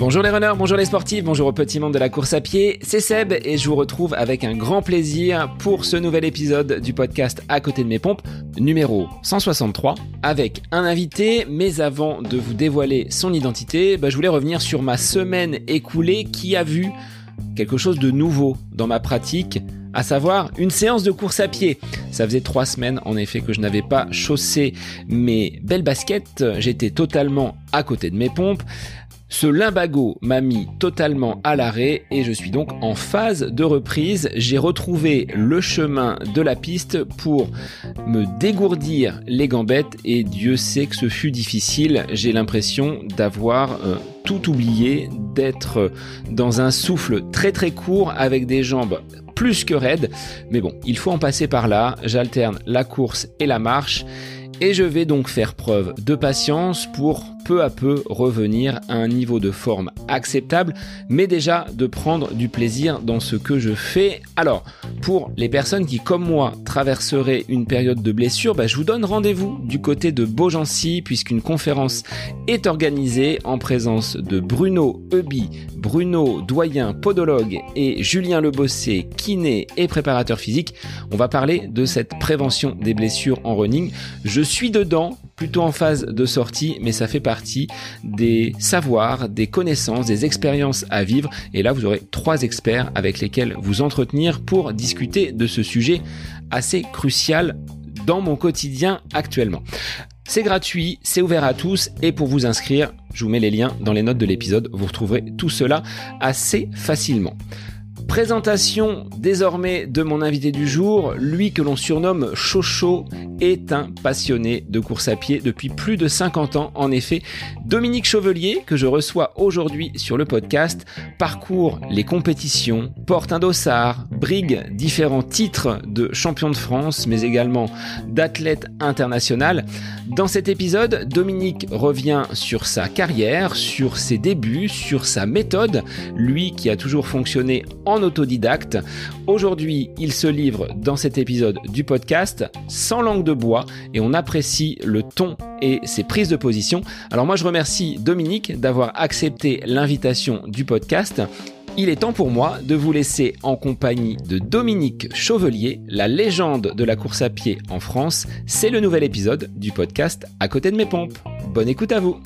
Bonjour les runners, bonjour les sportifs, bonjour au petit monde de la course à pied, c'est Seb et je vous retrouve avec un grand plaisir pour ce nouvel épisode du podcast À côté de mes pompes, numéro 163, avec un invité, mais avant de vous dévoiler son identité, bah, je voulais revenir sur ma semaine écoulée qui a vu quelque chose de nouveau dans ma pratique, à savoir une séance de course à pied. Ça faisait trois semaines en effet que je n'avais pas chaussé mes belles baskets, j'étais totalement à côté de mes pompes. Ce limbago m'a mis totalement à l'arrêt et je suis donc en phase de reprise. J'ai retrouvé le chemin de la piste pour me dégourdir les gambettes et Dieu sait que ce fut difficile. J'ai l'impression d'avoir euh, tout oublié, d'être dans un souffle très très court avec des jambes plus que raides. Mais bon, il faut en passer par là. J'alterne la course et la marche et je vais donc faire preuve de patience pour peu à peu revenir à un niveau de forme acceptable, mais déjà de prendre du plaisir dans ce que je fais. Alors, pour les personnes qui, comme moi, traverseraient une période de blessure, bah, je vous donne rendez-vous du côté de Beaugency, puisqu'une conférence est organisée en présence de Bruno Eubi, Bruno Doyen, podologue, et Julien Lebossé, kiné et préparateur physique. On va parler de cette prévention des blessures en running. Je suis dedans plutôt en phase de sortie, mais ça fait partie des savoirs, des connaissances, des expériences à vivre. Et là, vous aurez trois experts avec lesquels vous entretenir pour discuter de ce sujet assez crucial dans mon quotidien actuellement. C'est gratuit, c'est ouvert à tous et pour vous inscrire, je vous mets les liens dans les notes de l'épisode, vous retrouverez tout cela assez facilement. Présentation désormais de mon invité du jour, lui que l'on surnomme Chocho est un passionné de course à pied depuis plus de 50 ans. En effet, Dominique Chauvelier, que je reçois aujourd'hui sur le podcast, parcourt les compétitions, porte un dossard, brigue différents titres de champion de France, mais également d'athlète international. Dans cet épisode, Dominique revient sur sa carrière, sur ses débuts, sur sa méthode, lui qui a toujours fonctionné en autodidacte. Aujourd'hui, il se livre dans cet épisode du podcast sans langue de bois et on apprécie le ton et ses prises de position. Alors moi je remercie Dominique d'avoir accepté l'invitation du podcast. Il est temps pour moi de vous laisser en compagnie de Dominique Chauvelier, la légende de la course à pied en France. C'est le nouvel épisode du podcast À côté de mes pompes. Bonne écoute à vous.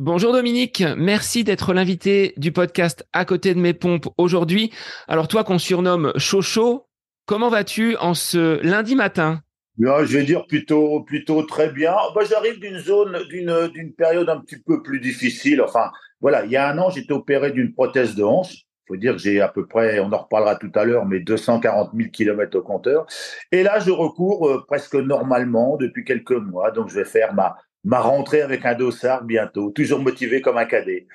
Bonjour Dominique, merci d'être l'invité du podcast À côté de mes pompes aujourd'hui. Alors toi qu'on surnomme Chocho, comment vas-tu en ce lundi matin? Je vais dire plutôt, plutôt très bien. Moi, j'arrive d'une zone, d'une, d'une période un petit peu plus difficile. Enfin, voilà, il y a un an, j'étais opéré d'une prothèse de hanche. Il faut dire que j'ai à peu près, on en reparlera tout à l'heure, mais 240 000 kilomètres au compteur. Et là, je recours euh, presque normalement depuis quelques mois. Donc, je vais faire ma, ma rentrée avec un dossard bientôt, toujours motivé comme un cadet.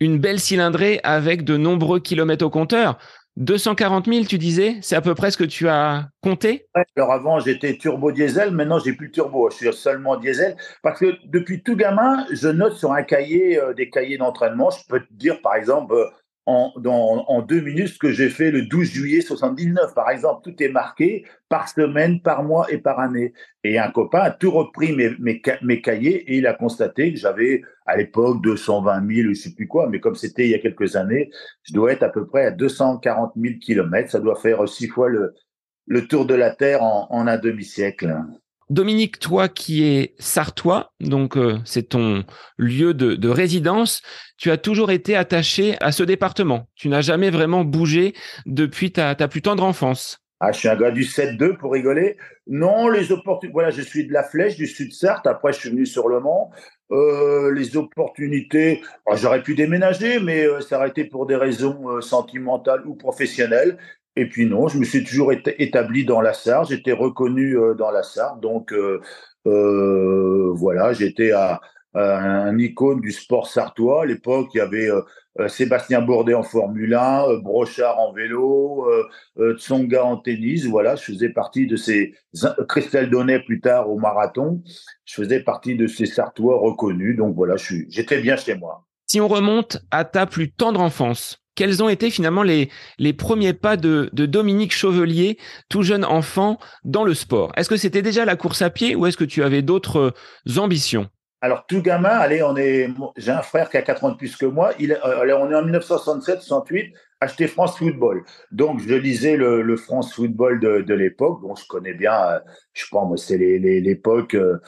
Une belle cylindrée avec de nombreux kilomètres au compteur. 240 000, tu disais C'est à peu près ce que tu as compté? Alors avant, j'étais turbo diesel. Maintenant, j'ai plus de turbo. Je suis seulement diesel. Parce que depuis tout gamin, je note sur un cahier, euh, des cahiers d'entraînement. Je peux te dire, par exemple, euh, en, deux minutes ce que j'ai fait le 12 juillet 79, par exemple. Tout est marqué par semaine, par mois et par année. Et un copain a tout repris mes, cahiers et il a constaté que j'avais à l'époque 220 000, je sais plus quoi, mais comme c'était il y a quelques années, je dois être à peu près à 240 000 kilomètres. Ça doit faire six fois le, tour de la Terre en un demi-siècle. Dominique, toi qui es sartois, donc euh, c'est ton lieu de, résidence, tu as toujours été attaché à ce département. Tu n'as jamais vraiment bougé depuis ta, plus tendre enfance. Ah, je suis un gars du 7-2 pour rigoler. Non, les opportunités. Voilà, je suis de la Flèche, du Sud Sarthe. Après, je suis venu sur le Mont. Euh, les opportunités, ah, j'aurais pu déménager, mais euh, ça aurait été pour des raisons sentimentales ou professionnelles. Et puis non, je me suis toujours établi dans la Sarre, j'étais reconnu euh, dans la Sarre, donc euh, euh, voilà, j'étais à, un icône du sport sartois. À l'époque, il y avait Sébastien Bourdet en Formule 1, Brochard en vélo, Tsonga en tennis. Voilà, je faisais partie de ces Christelle Donnet plus tard au marathon. Je faisais partie de ces Sartois reconnus. Donc voilà, j'étais bien chez moi. Si on remonte à ta plus tendre enfance, quels ont été finalement les, les premiers pas de, de Dominique Chauvelier, tout jeune enfant, dans le sport? Est-ce que c'était déjà la course à pied ou est-ce que tu avais d'autres ambitions? Alors, tout gamin, allez, on est, j'ai un frère qui a 4 ans de plus que moi. Il, euh, on est en 1967-68, acheté France Football. Donc, je lisais le, France Football de, l'époque. Bon, je connais bien, euh, je moi, c'est l'époque euh,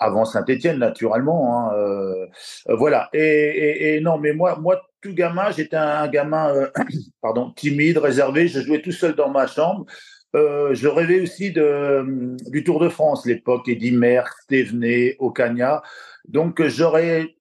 avant Saint-Étienne, naturellement. Hein, voilà. Et, non, mais moi, moi, gamin, j'étais un gamin, pardon, timide, réservé. Je jouais tout seul dans ma chambre. je rêvais aussi de, du Tour de France, l'époque Eddy Merckx, Thévenet, Ocaña. Donc, j'aurais,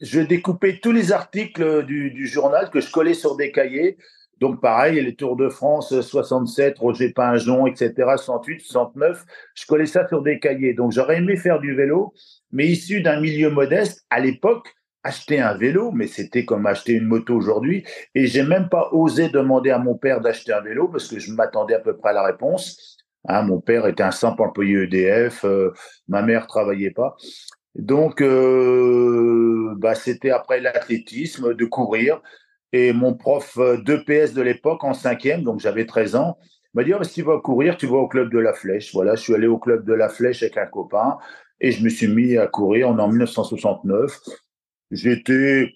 je découpais tous les articles du, journal que je collais sur des cahiers. Donc, pareil, les Tours de France 67, Roger Pinjon, etc., 68, 69, je collais ça sur des cahiers. Donc, j'aurais aimé faire du vélo, mais issu d'un milieu modeste, à l'époque, acheter un vélo, mais c'était comme acheter une moto aujourd'hui. Et j'ai même pas osé demander à mon père d'acheter un vélo parce que je m'attendais à peu près à la réponse. Hein, mon père était un simple employé EDF, euh, ma mère travaillait pas. Donc, euh, bah, c'était après l'athlétisme, de courir. Et mon prof d'EPS de l'époque, en cinquième, donc j'avais 13 ans, m'a dit, oh, si tu vas courir, tu vas au club de la Flèche. Voilà, je suis allé au club de la Flèche avec un copain et je me suis mis à courir. en 1969. J'étais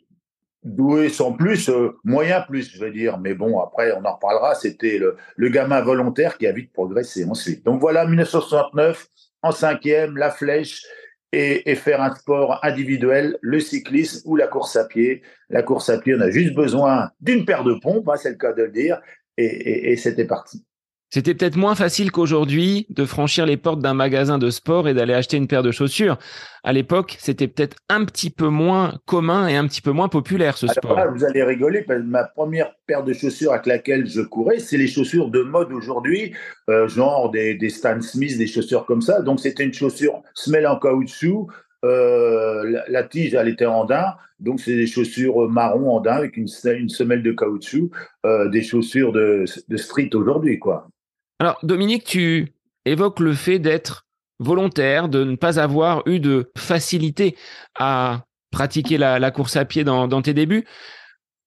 doué sans plus, euh, moyen plus, je veux dire. Mais bon, après, on en reparlera. C'était le, gamin volontaire qui a vite progressé ensuite. Donc voilà, 1969, en cinquième, la Flèche et, faire un sport individuel, le cyclisme ou la course à pied. La course à pied, on a juste besoin d'une paire de pompes, hein, c'est le cas de le dire, et c'était parti. C'était peut-être moins facile qu'aujourd'hui de franchir les portes d'un magasin de sport et d'aller acheter une paire de chaussures. À l'époque, c'était peut-être un petit peu moins commun et un petit peu moins populaire ce sport. vous allez rigoler, parce que ma première paire de chaussures avec laquelle je courais, c'est les chaussures de mode aujourd'hui, euh, genre des, Stan Smith, des chaussures comme ça. Donc c'était une chaussure semelle en caoutchouc. Euh, la, tige, elle était en daim, donc c'est des chaussures marron en daim avec une, semelle de caoutchouc, euh, des chaussures de, de street aujourd'hui, quoi. Alors, Dominique, tu évoques le fait d'être volontaire, de ne pas avoir eu de facilité à pratiquer la, course à pied dans, tes débuts.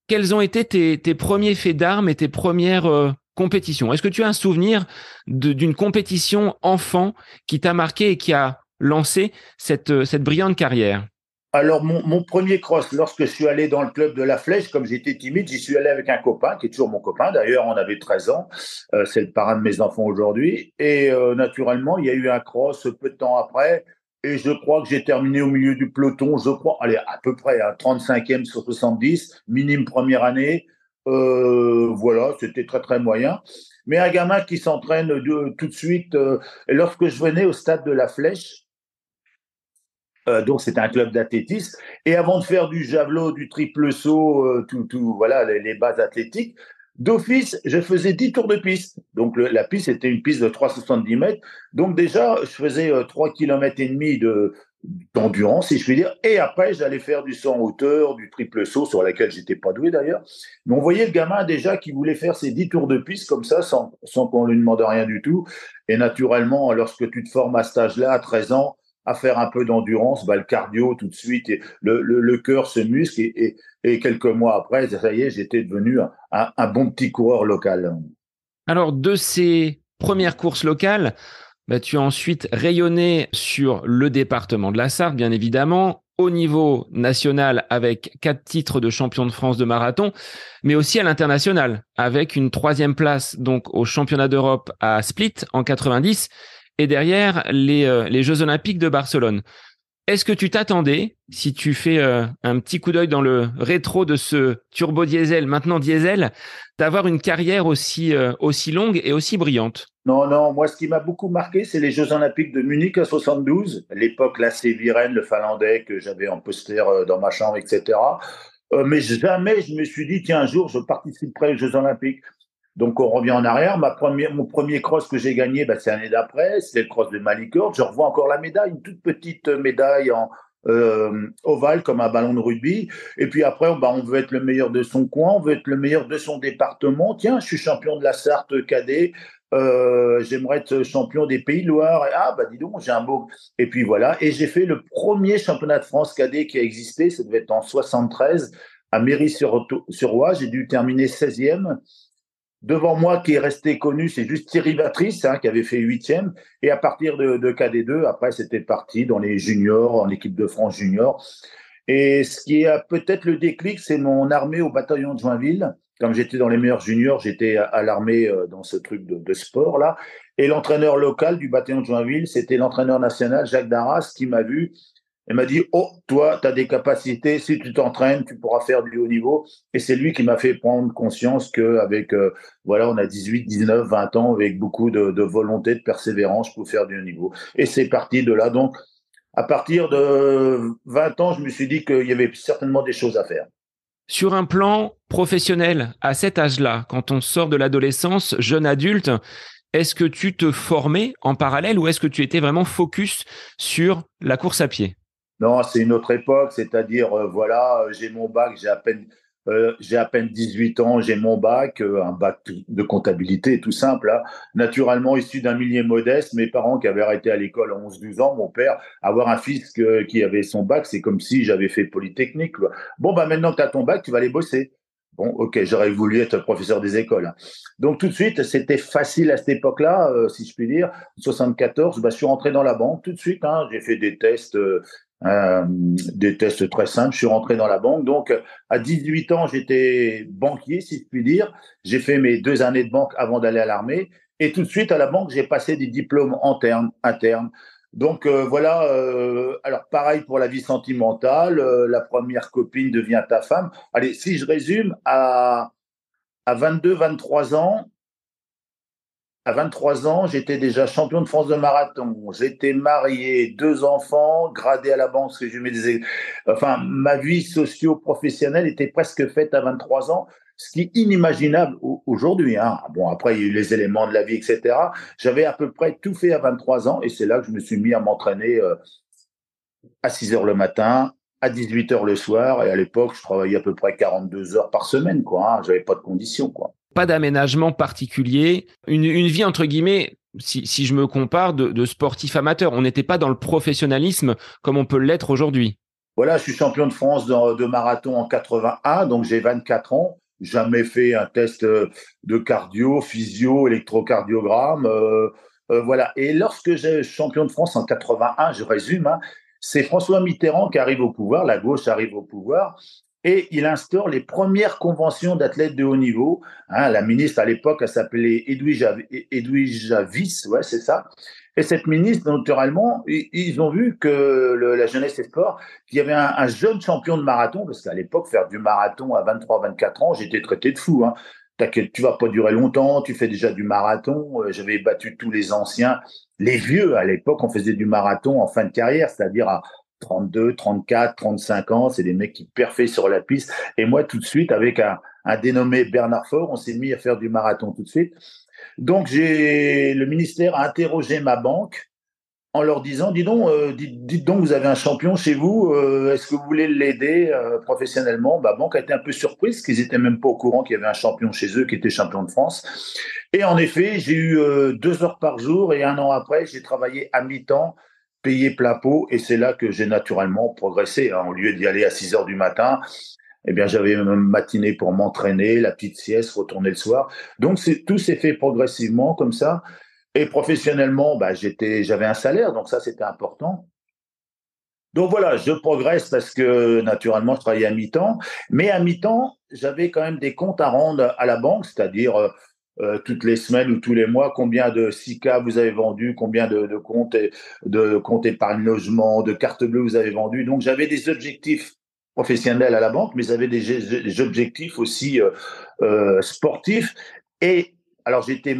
Quels ont été tes, premiers faits d'armes et tes premières euh, compétitions? Est-ce que tu as un souvenir d'une compétition enfant qui t'a marqué et qui a lancé cette, cette brillante carrière? Alors, mon, premier cross, lorsque je suis allé dans le club de la Flèche, comme j'étais timide, j'y suis allé avec un copain, qui est toujours mon copain. D'ailleurs, on avait 13 ans. Euh, c'est le parrain de mes enfants aujourd'hui. Et euh, naturellement, il y a eu un cross peu de temps après. Et je crois que j'ai terminé au milieu du peloton, je crois, allez, à peu près, à 35e sur 70, minime première année. Euh, voilà, c'était très, très moyen. Mais un gamin qui s'entraîne tout de suite, et lorsque je venais au stade de la Flèche, euh, donc c'était un club d'athlétisme. Et avant de faire du javelot, du triple saut, euh, tout, tout, voilà, les, bases athlétiques, d'office, je faisais 10 tours de piste. Donc la piste était une piste de 370 mètres. Donc déjà, je faisais 3 euh, km et demi de d'endurance, si je puis dire. Et après, j'allais faire du saut en hauteur, du triple saut, sur laquelle j'étais pas doué d'ailleurs. Mais on voyait le gamin déjà qui voulait faire ses 10 tours de piste comme ça, sans, sans qu'on lui demande rien du tout. Et naturellement, lorsque tu te formes à cet âge-là, à 13 ans, à faire un peu d'endurance, bah, le cardio tout de suite, et le, le, cœur se muscle et, et, quelques mois après, ça y est, j'étais devenu un, un, bon petit coureur local. Alors, de ces premières courses locales, bah, tu as ensuite rayonné sur le département de la Sarthe, bien évidemment, au niveau national avec quatre titres de champion de France de marathon, mais aussi à l'international avec une troisième place donc au championnat d'Europe à Split en 90 et derrière les, euh, les Jeux Olympiques de Barcelone. Est-ce que tu t'attendais, si tu fais euh, un petit coup d'œil dans le rétro de ce turbo diesel, maintenant diesel, d'avoir une carrière aussi, euh, aussi longue et aussi brillante? Non, non, moi ce qui m'a beaucoup marqué, c'est les Jeux Olympiques de Munich en 72, l'époque c'est Viren, le Finlandais que j'avais en poster dans ma chambre, etc. mais jamais je me suis dit, tiens, un jour je participerai aux Jeux Olympiques. Donc on revient en arrière. Ma première, mon premier cross que j'ai gagné, bah, c'est l'année d'après, c'était le cross de Malicord. Je revois encore la médaille, une toute petite médaille en euh, ovale comme un ballon de rugby. Et puis après, bah, on veut être le meilleur de son coin, on veut être le meilleur de son département. Tiens, je suis champion de la Sarthe cadet. Euh, j'aimerais être champion des Pays de Loire. Ah, bah dis donc, j'ai un beau. Et puis voilà. Et j'ai fait le premier championnat de France cadet qui a existé, ça devait être en 73 à Méry-sur-Oie. J'ai dû terminer 16e. Devant moi, qui est resté connu, c'est juste Thierry Vatrice, hein, qui avait fait 8e. Et à partir de, de KD2, après, c'était parti dans les juniors, en équipe de France junior. Et ce qui a peut-être le déclic, c'est mon armée au bataillon de Joinville. Comme j'étais dans les meilleurs juniors, j'étais à l'armée euh, dans ce truc de, de sport là. Et l'entraîneur local du bataillon de Joinville, c'était l'entraîneur national Jacques Darras qui m'a vu et m'a dit Oh, toi, tu as des capacités, si tu t'entraînes, tu pourras faire du haut niveau. Et c'est lui qui m'a fait prendre conscience qu'avec, euh, voilà, on a 18, 19, 20 ans, avec beaucoup de, volonté, de persévérance, peux faire du haut niveau. Et c'est parti de là. Donc, à partir de 20 ans, je me suis dit qu'il y avait certainement des choses à faire. Sur un plan professionnel, à cet âge-là, quand on sort de l'adolescence, jeune adulte, est-ce que tu te formais en parallèle ou est-ce que tu étais vraiment focus sur la course à pied? Non, c'est une autre époque, c'est-à-dire, euh, voilà, j'ai mon bac, j'ai à peine euh, j'ai à peine 18 ans, j'ai mon bac, euh, un bac de comptabilité tout simple. Hein. Naturellement issu d'un milieu modeste, mes parents qui avaient arrêté à l'école à 11-12 ans, mon père, avoir un fils qui avait son bac, c'est comme si j'avais fait Polytechnique. Bon, bah maintenant que tu as ton bac, tu vas aller bosser. Bon, ok, j'aurais voulu être professeur des écoles. Hein. Donc tout de suite, c'était facile à cette époque-là, euh, si je puis dire. 74, bah, je suis rentré dans la banque tout de suite. Hein. J'ai fait des tests euh, des tests très simples. Je suis rentré dans la banque. Donc, à 18 ans, j'étais banquier, si je puis dire. J'ai fait mes deux années de banque avant d'aller à l'armée. Et tout de suite, à la banque, j'ai passé des diplômes internes. internes. Donc euh, voilà, euh, alors pareil pour la vie sentimentale, la première copine devient ta femme. Allez, si je résume, à, à 22, 23 ans, à 23 ans, j'étais déjà champion de France de marathon. J'étais marié, deux enfants, gradé à la banque. Enfin, ma vie socio-professionnelle était presque faite à 23 ans, ce qui est inimaginable aujourd'hui. Hein. Bon, après, il y a eu les éléments de la vie, etc. J'avais à peu près tout fait à 23 ans et c'est là que je me suis mis à m'entraîner euh, à 6 heures le matin, à 18 heures le soir. Et à l'époque, je travaillais à peu près 42 heures par semaine, quoi. Hein. J'avais pas de conditions, quoi pas d'aménagement particulier, une, vie entre guillemets, si, je me compare, de, sportif amateur. On n'était pas dans le professionnalisme comme on peut l'être aujourd'hui. Voilà, je suis champion de France de, marathon en 81, donc j'ai 24 ans. Jamais fait un test de cardio, physio, électrocardiogramme. Euh, euh, voilà. Et lorsque j'ai champion de France en 81, je résume, hein, c'est François Mitterrand qui arrive au pouvoir, la gauche arrive au pouvoir, et il instaure les premières conventions d'athlètes de haut niveau. Hein, la ministre à l'époque, s'appelait Edwige Javis, ouais, c'est ça. Et cette ministre, naturellement, ils ont vu que la jeunesse et sport, qu'il y avait un, jeune champion de marathon, parce qu'à l'époque, faire du marathon à 23, 24 ans, j'étais traité de fou. Hein. T'inquiète, tu vas pas durer longtemps, tu fais déjà du marathon. Euh, j'avais battu tous les anciens, les vieux. À l'époque, on faisait du marathon en fin de carrière, c'est-à-dire à, 32, 34, 35 ans, c'est des mecs qui perfait sur la piste. Et moi, tout de suite, avec un, dénommé Bernard Faure, on s'est mis à faire du marathon tout de suite. Donc, j'ai le ministère a interrogé ma banque en leur disant, dis donc, euh, dites, donc, vous avez un champion chez vous, euh, est-ce que vous voulez l'aider euh, professionnellement? Ma banque a été un peu surprise, qu'ils étaient même pas au courant qu'il y avait un champion chez eux qui était champion de France. Et en effet, j'ai eu deux heures par jour et un an après, j'ai travaillé à mi-temps payé plein pot et c'est là que j'ai naturellement progressé. Hein. Au lieu d'y aller à 6 heures du matin, eh bien, j'avais une matinée pour m'entraîner, la petite sieste, retourner le soir. Donc, tout s'est fait progressivement comme ça. Et professionnellement, bah, j'étais, j'avais un salaire, donc ça, c'était important. Donc voilà, je progresse parce que naturellement, je travaillais à mi-temps. Mais à mi-temps, j'avais quand même des comptes à rendre à la banque, c'est-à-dire euh, toutes les semaines ou tous les mois, combien de SICA vous avez vendu, combien de, de comptes, de comptes épargne logement, de cartes bleues vous avez vendu. Donc j'avais des objectifs professionnels à la banque, mais j'avais des, des, objectifs aussi euh, euh, sportifs. Et alors j'étais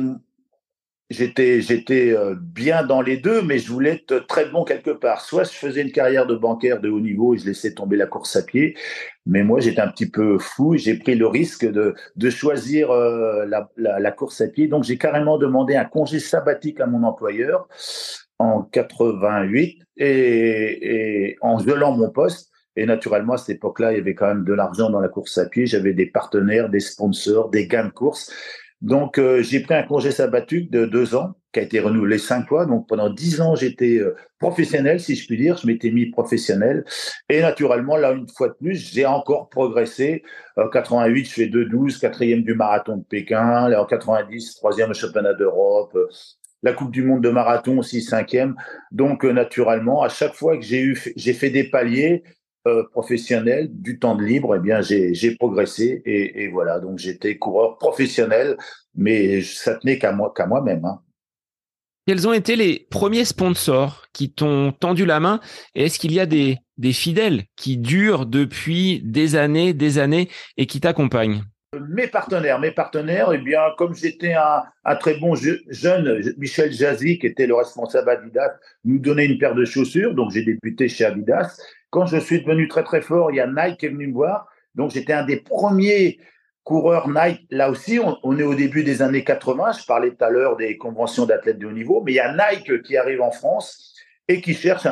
j'étais j'étais euh, bien dans les deux, mais je voulais être très bon quelque part. Soit je faisais une carrière de bancaire de haut niveau et je laissais tomber la course à pied, mais moi j'étais un petit peu fou. J'ai pris le risque de de choisir euh, la, la, course à pied, donc j'ai carrément demandé un congé sabbatique à mon employeur en 88 et, en gelant mon poste. Et naturellement, à cette époque-là, il y avait quand même de l'argent dans la course à pied. J'avais des partenaires, des sponsors, des gains de course. Donc, euh, j'ai pris un congé sabbatique de deux ans qui a été renouvelé cinq fois. Donc pendant dix ans, j'étais euh, professionnel, si je puis dire. Je m'étais mis professionnel. Et naturellement, là, une fois de plus, j'ai encore progressé. En 88, je fais 2-12, quatrième du marathon de Pékin. En 90, troisième championnat d'Europe. La Coupe du Monde de marathon aussi, cinquième. Donc, naturellement, à chaque fois que j'ai fait des paliers, euh, professionnel, du temps de libre, eh bien j'ai progressé et, et, voilà. Donc j'étais coureur professionnel, mais ça tenait qu'à moi qu'à moi-même. Hein. Quels ont été les premiers sponsors qui t'ont tendu la main? Et est-ce qu'il y a des, des fidèles qui durent depuis des années, des années et qui t'accompagnent? Mes partenaires, mes partenaires, eh bien, comme j'étais un, un, très bon jeune, Michel Jazzy, qui était le responsable Adidas, nous donnait une paire de chaussures, donc j'ai débuté chez Adidas. Quand je suis devenu très très fort, il y a Nike qui est venu me voir. Donc j'étais un des premiers coureurs Nike. Là aussi, on, est au début des années 80. Je parlais tout à l'heure des conventions d'athlètes de haut niveau, mais il y a Nike qui arrive en France et qui cherche,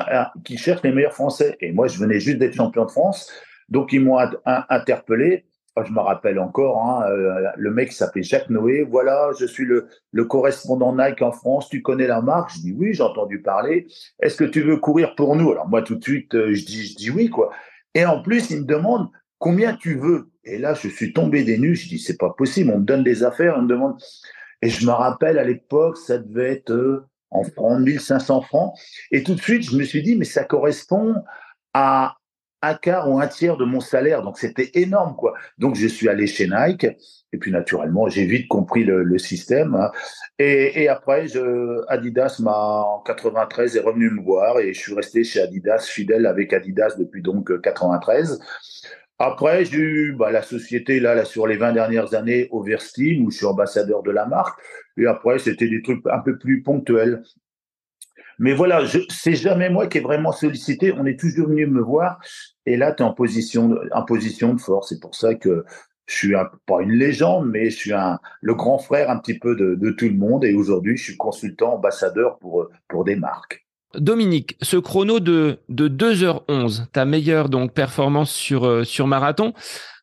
qui cherche les meilleurs Français. Et moi, je venais juste d'être champion de France. Donc ils m'ont interpellé je me rappelle encore, hein, euh, le mec s'appelait Jacques Noé. Voilà, je suis le, correspondant Nike en France. Tu connais la marque? Je dis oui, j'ai entendu parler. Est-ce que tu veux courir pour nous? Alors moi, tout de suite, euh, je dis, je dis oui, quoi. Et en plus, il me demande combien tu veux. Et là, je suis tombé des nues. Je dis c'est pas possible. On me donne des affaires. On me demande. Et je me rappelle à l'époque, ça devait être euh, en francs, 1500 francs. Et tout de suite, je me suis dit mais ça correspond à un quart ou un tiers de mon salaire. Donc, c'était énorme, quoi. Donc, je suis allé chez Nike. Et puis, naturellement, j'ai vite compris le, système. Hein. Et, et, après, Adidas m'a, en 93, est revenu me voir et je suis resté chez Adidas, fidèle avec Adidas depuis donc 93. Après, j'ai eu bah, la société, là, sur les 20 dernières années, Oversteam, où je suis ambassadeur de la marque. Et après, c'était des trucs un peu plus ponctuels. Mais voilà, c'est jamais moi qui ai vraiment sollicité. On est toujours venu me voir. Et là, tu es en position, de force. C'est pour ça que je suis pas une légende, mais je suis le grand frère un petit peu de, tout le monde. Et aujourd'hui, je suis consultant, ambassadeur pour, pour des marques. Dominique, ce chrono de, de 2h11, ta meilleure donc performance sur, euh, sur marathon,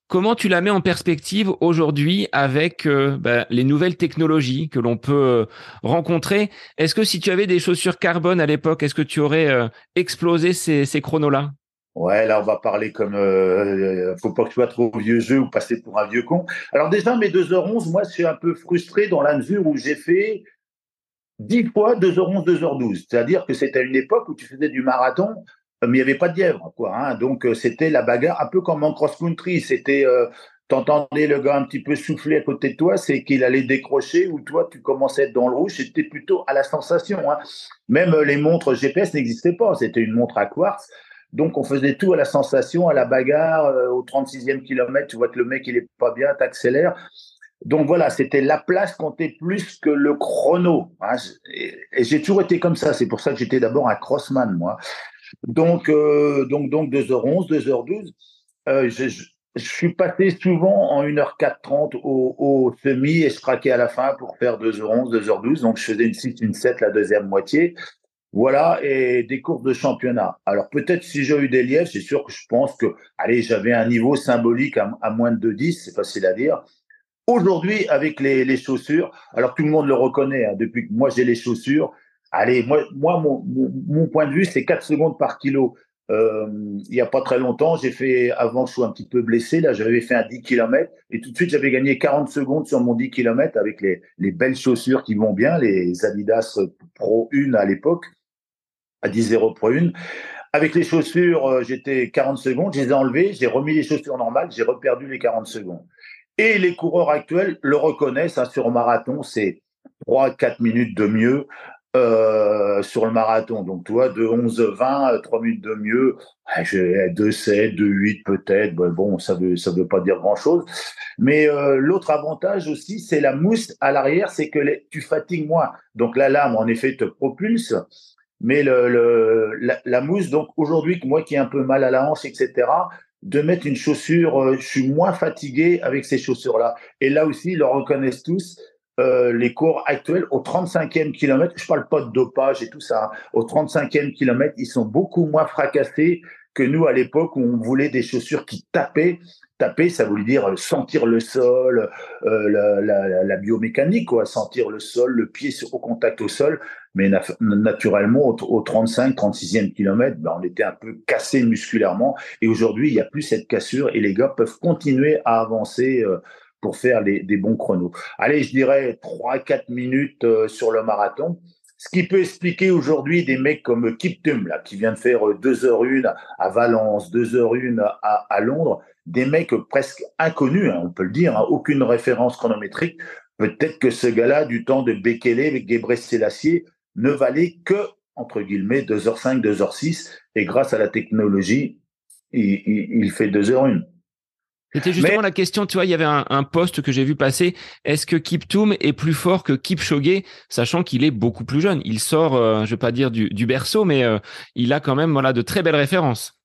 Comment tu la mets en perspective aujourd'hui avec euh, bah, les nouvelles technologies que l'on peut euh, rencontrer? Est-ce que si tu avais des chaussures carbone à l'époque, est-ce que tu aurais euh, explosé ces, ces chronos-là? Ouais, là on va parler comme faut pas que tu sois trop vieux jeu ou passer pour un vieux con. Alors déjà mes 2h11, moi je suis un peu frustré dans la mesure où j'ai fait 10 fois 2h11, 2h12. C'est-à-dire que c'était une époque où tu faisais du marathon mais il n'y avait pas de lièvre, quoi. Hein. Donc euh, c'était la bagarre, un peu comme en cross-country. C'était, euh, t'entendais le gars un petit peu souffler à côté de toi, c'est qu'il allait décrocher, ou toi tu commençais à être dans le rouge. C'était plutôt à la sensation. Hein. Même euh, les montres GPS n'existaient pas. C'était une montre à quartz. Donc on faisait tout à la sensation, à la bagarre, euh, au 36e kilomètre. Tu vois que le mec il est pas bien, t'accélères. Donc voilà, c'était la place comptait plus que le chrono. Hein. Et j'ai toujours été comme ça. C'est pour ça que j'étais d'abord un crossman, moi. Donc, euh, donc, donc 2h11, 2h12. Euh, je, je, suis passé souvent en 1h430 au, au semi et je craquais à la fin pour faire 2h11, 2h12. Donc, je faisais une 6, une 7 la deuxième moitié. Voilà, et des courses de championnat. Alors peut-être si j'ai eu des lièvres, c'est sûr que je pense que, allez, j'avais un niveau symbolique à, à moins de 2,10, c'est facile à dire. Aujourd'hui, avec les, les, chaussures, alors tout le monde le reconnaît, hein, depuis que moi j'ai les chaussures, Allez, moi, moi mon, point de vue, c'est 4 secondes par kilo. Euh, il n'y a pas très longtemps, j'ai fait, avant je sois un petit peu blessé, là j'avais fait un 10 km et tout de suite j'avais gagné 40 secondes sur mon 10 km avec les, les belles chaussures qui vont bien, les Adidas Pro 1 à l'époque, à 10 0 Pro 1. Avec les chaussures, euh, j'étais 40 secondes, je les ai enlevées, j'ai remis les chaussures normales, j'ai reperdu les 40 secondes. Et les coureurs actuels le reconnaissent, hein, sur marathon, c'est 3-4 minutes de mieux. Euh, sur le marathon. Donc, tu vois, de 11-20, 3 minutes de mieux, 2-7, 2-8 peut-être. Bon, ça ça veut pas dire grand-chose. Mais euh, l'autre avantage aussi, c'est la mousse à l'arrière, c'est que tu fatigues moins. Donc, la lame, en effet, te propulse. Mais la, mousse, donc aujourd'hui, moi qui ai un peu mal à la hanche, etc., de mettre une chaussure, euh, je suis moins fatigué avec ces chaussures-là. Et là aussi, ils le reconnaissent tous euh, les cours actuels au 35e kilomètre, je parle pas de dopage et tout ça, hein. au 35e kilomètre, ils sont beaucoup moins fracassés que nous, à l'époque, où on voulait des chaussures qui tapaient. Taper, ça voulait dire sentir le sol, euh, la, biomécanique, quoi, sentir le sol, le pied au contact au sol. Mais naturellement, au, 35, 36e kilomètre, ben, on était un peu cassé musculairement. Et aujourd'hui, il n'y a plus cette cassure et les gars peuvent continuer à avancer euh, pour faire des bons chronos. Allez, je dirais 3-4 minutes euh, sur le marathon. Ce qui peut expliquer aujourd'hui des mecs comme Kiptum, là, qui vient de faire 2h01 à Valence, 2h01 à, à Londres, des mecs presque inconnus, hein, on peut le dire, hein, aucune référence chronométrique. Peut-être que ce gars-là, du temps de Bekele Gebre Selassie, ne valait que, entre guillemets, 2h05, 2h06, et grâce à la technologie, il, il, fait 2h01. C'était justement la question, tu vois, il y avait un, un poste que j'ai vu passer. Est-ce que Kiptoum est plus fort que Kipchoge, sachant qu'il est beaucoup plus jeune? Il sort, euh, je vais pas dire du, du berceau, mais euh, il a quand même voilà de très belles références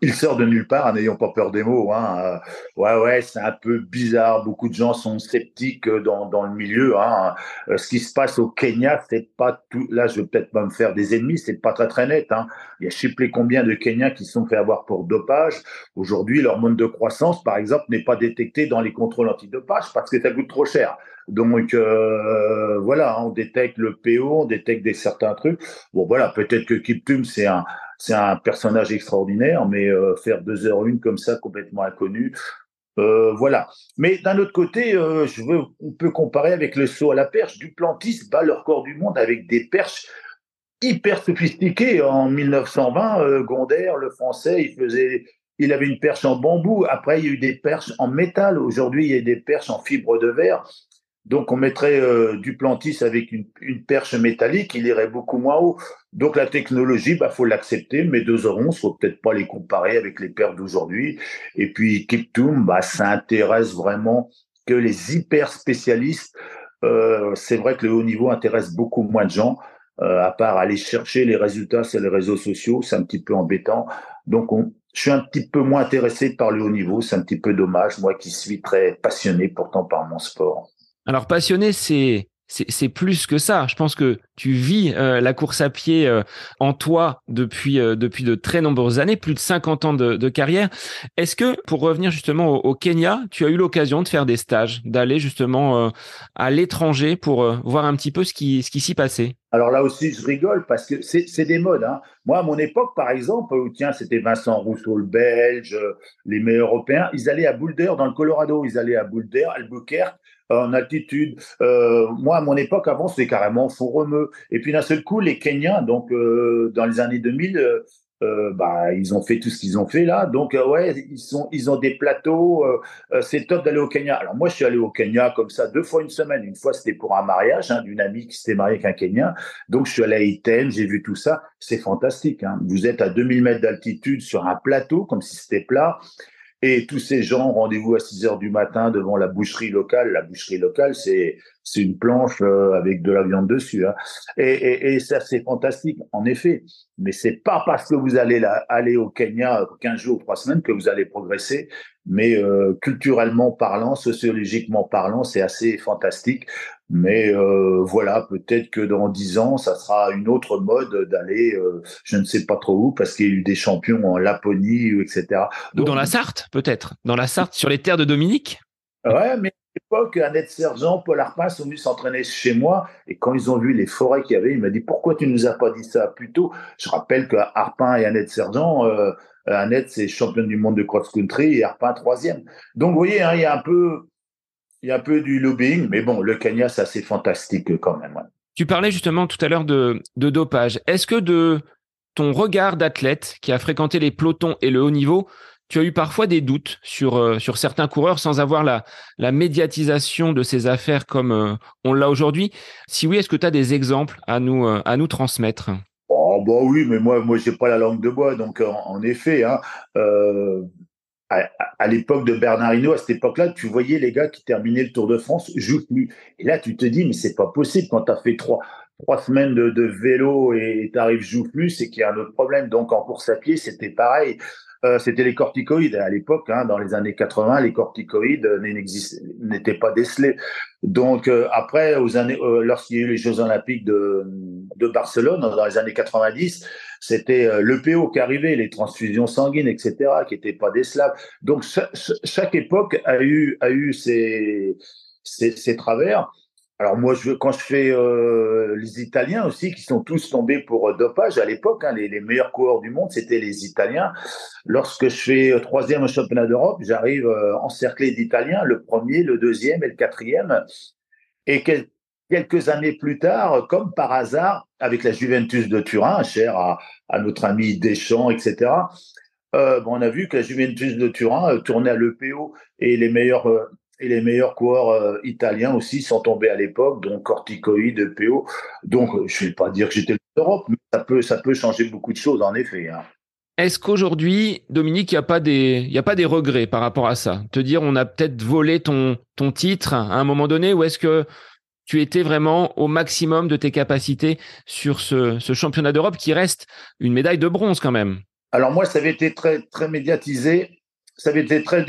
il sort de nulle part, n'ayons pas peur des mots. Hein. Euh, ouais, ouais, c'est un peu bizarre. Beaucoup de gens sont sceptiques dans, dans le milieu. Hein. Euh, ce qui se passe au Kenya, c'est pas tout. Là, je vais peut-être pas me faire des ennemis, c'est pas très très net. Hein. Il y a je sais plus combien de Kenyans qui se sont fait avoir pour dopage. Aujourd'hui, leur mode de croissance, par exemple, n'est pas détecté dans les contrôles antidopage parce que ça coûte trop cher. Donc euh, voilà, on détecte le PO, on détecte des certains trucs. Bon voilà, peut-être que Kiptum c'est un c'est un personnage extraordinaire, mais euh, faire deux heures une comme ça, complètement inconnu, euh, voilà. Mais d'un autre côté, euh, on peut comparer avec le saut à la perche. Duplantis bat le record du monde avec des perches hyper sophistiquées. En 1920, Gondère, le français, il faisait, il avait une perche en bambou. Après, il y a eu des perches en métal. Aujourd'hui, il y a des perches en fibre de verre. Donc, on mettrait euh, du plantis avec une, perche métallique, il irait beaucoup moins haut. Donc, la technologie, bah, faut l'accepter, mais deux ne faut peut-être pas les comparer avec les perches d'aujourd'hui. Et puis, Kiptoum, bah, ça intéresse vraiment que les hyper spécialistes. Euh, c'est vrai que le haut niveau intéresse beaucoup moins de gens, euh, à part aller chercher les résultats sur les réseaux sociaux, c'est un petit peu embêtant. Donc, je suis un petit peu moins intéressé par le haut niveau, c'est un petit peu dommage, moi qui suis très passionné pourtant par mon sport. Alors passionné, c'est c'est plus que ça. Je pense que tu vis euh, la course à pied euh, en toi depuis euh, depuis de très nombreuses années, plus de 50 ans de, carrière. Est-ce que pour revenir justement au, Kenya, tu as eu l'occasion de faire des stages, d'aller justement à l'étranger pour voir un petit peu ce qui ce qui s'y passait? Alors là aussi, je rigole parce que c'est des modes. Hein. Moi, à mon époque, par exemple, tiens, c'était Vincent Rousseau, le Belge, les meilleurs Européens, ils allaient à Boulder, dans le Colorado, ils allaient à Boulder, Albuquerque, en altitude. Euh, moi, à mon époque, avant, c'était carrément remeux. Et puis d'un seul coup, les Kenyans, donc euh, dans les années 2000, euh, bah, ils ont fait tout ce qu'ils ont fait là. Donc, ouais, ils, ils ont des plateaux. c'est top d'aller au Kenya. Alors, moi, je suis allé au Kenya comme ça deux fois une semaine. Une fois, c'était pour un mariage hein, d'une amie qui s'était mariée avec un Kenyan. Donc, je suis allé à Iten, j'ai vu tout ça. C'est fantastique. Hein. Vous êtes à 2000 mètres d'altitude sur un plateau, comme si c'était plat. Et tous ces gens, rendez-vous à 6 heures du matin devant la boucherie locale. La boucherie locale, c'est c'est une planche euh, avec de la viande dessus. Hein. Et, et, et, ça, c'est fantastique, en effet. Mais c'est pas parce que vous allez là, aller au Kenya 15 jours, 3 semaines que vous allez progresser. Mais euh, culturellement parlant, sociologiquement parlant, c'est assez fantastique. Mais euh, voilà, peut-être que dans dix ans, ça sera une autre mode d'aller, euh, je ne sais pas trop où, parce qu'il y a eu des champions en Laponie, etc. Donc, dans la Sarthe, peut-être. Dans la Sarthe, sur les terres de Dominique. Ouais, mais à l'époque, Annette Sergent, Paul Arpin sont venus s'entraîner chez moi. Et quand ils ont vu les forêts qu'il y avait, il m'a dit Pourquoi tu nous as pas dit ça plus tôt? Je rappelle que Arpin et Annette Sergent, euh, Annette, c'est championne du monde de cross-country et Arpin, troisième. Donc, vous voyez, hein, il y a un peu il y a un peu du lobbying, mais bon, le Kenya, c'est assez fantastique quand même. Tu parlais justement tout à l'heure de, dopage. Est-ce que de ton regard d'athlète qui a fréquenté les pelotons et le haut niveau, tu as eu parfois des doutes sur, euh, sur certains coureurs sans avoir la, la médiatisation de ces affaires comme euh, on l'a aujourd'hui? Si oui, est-ce que tu as des exemples à nous, euh, à nous transmettre? Oh bah oui, mais moi, moi, j'ai pas la langue de bois, donc en, effet, hein, à, l'époque de Bernard Hinault, à cette époque-là, tu voyais les gars qui terminaient le Tour de France jouent plus. Et là, tu te dis, mais c'est pas possible quand tu as fait trois, trois semaines de, vélo et tu arrives joue plus, c'est qu'il y a un autre problème. Donc en course à pied, c'était pareil. Euh, c'était les corticoïdes à l'époque, hein, dans les années 80, les corticoïdes n'étaient pas décelés. Donc euh, après, aux années, euh, lorsqu'il y a eu les Jeux Olympiques de, de Barcelone dans les années 90, c'était euh, le PO qui arrivait, les transfusions sanguines, etc., qui n'étaient pas des Slaves. Donc chaque, époque a eu, a eu ses, ses, travers. Alors moi, je, quand je fais euh, les Italiens aussi, qui sont tous tombés pour euh, dopage à l'époque, hein, les, les, meilleurs coureurs du monde, c'était les Italiens. Lorsque je fais troisième au championnat d'Europe, j'arrive encerclé d'Italiens, le premier, le deuxième et le quatrième. Et quelques années plus tard, comme par hasard, avec la Juventus de Turin, cher à, notre ami Deschamps, etc., euh, on a vu que la Juventus de Turin euh, tournait à l'EPO et les meilleurs, euh, et les meilleurs coureurs italiens aussi sont tombés à l'époque, donc corticoïdes, EPO. Donc, je ne vais pas dire que j'étais l'Europe, mais ça peut, ça peut changer beaucoup de choses, en effet. Hein. Est-ce qu'aujourd'hui, Dominique, il n'y a, pas des, a pas des regrets par rapport à ça? Te dire, on a peut-être volé ton, ton titre à un moment donné, ou est-ce que tu étais vraiment au maximum de tes capacités sur ce, championnat d'Europe qui reste une médaille de bronze quand même. Alors moi, ça avait été très, médiatisé. Ça avait été très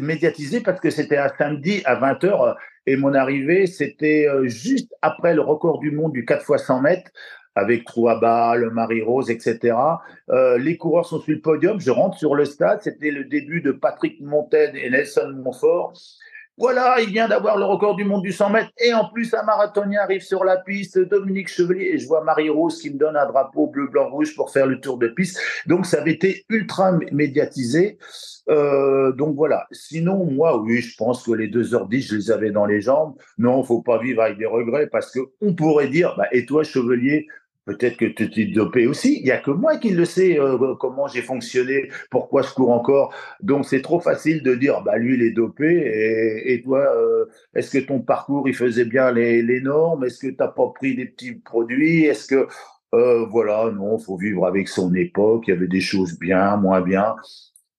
médiatisé parce que c'était un samedi à 20h et mon arrivée, c'était euh, juste après le record du monde du 4 x 100 mètres avec Trouaba, le Marie-Rose, etc. Euh, les coureurs sont sur le podium, je rentre sur le stade, c'était le début de Patrick Montaigne et Nelson Montfort. Voilà, il vient d'avoir le record du monde du 100 mètres. Et en plus, un marathonien arrive sur la piste, Dominique Chevalier, et je vois Marie-Rose qui me donne un drapeau bleu, blanc, rouge pour faire le tour de piste. Donc, ça avait été ultra médiatisé. Euh, donc voilà. Sinon, moi, oui, je pense que les 2h10, je les avais dans les jambes. Non, faut pas vivre avec des regrets parce que on pourrait dire, bah, et toi, Chevalier, Peut-être que tu t'es dopé aussi. Il n'y a que moi qui le sais euh, comment j'ai fonctionné, pourquoi je cours encore. Donc c'est trop facile de dire bah lui il est dopé et, toi euh, est-ce que ton parcours il faisait bien les, normes? Est-ce que tu n'as pas pris des petits produits? Est-ce que euh, voilà non faut vivre avec son époque. Il y avait des choses bien, moins bien.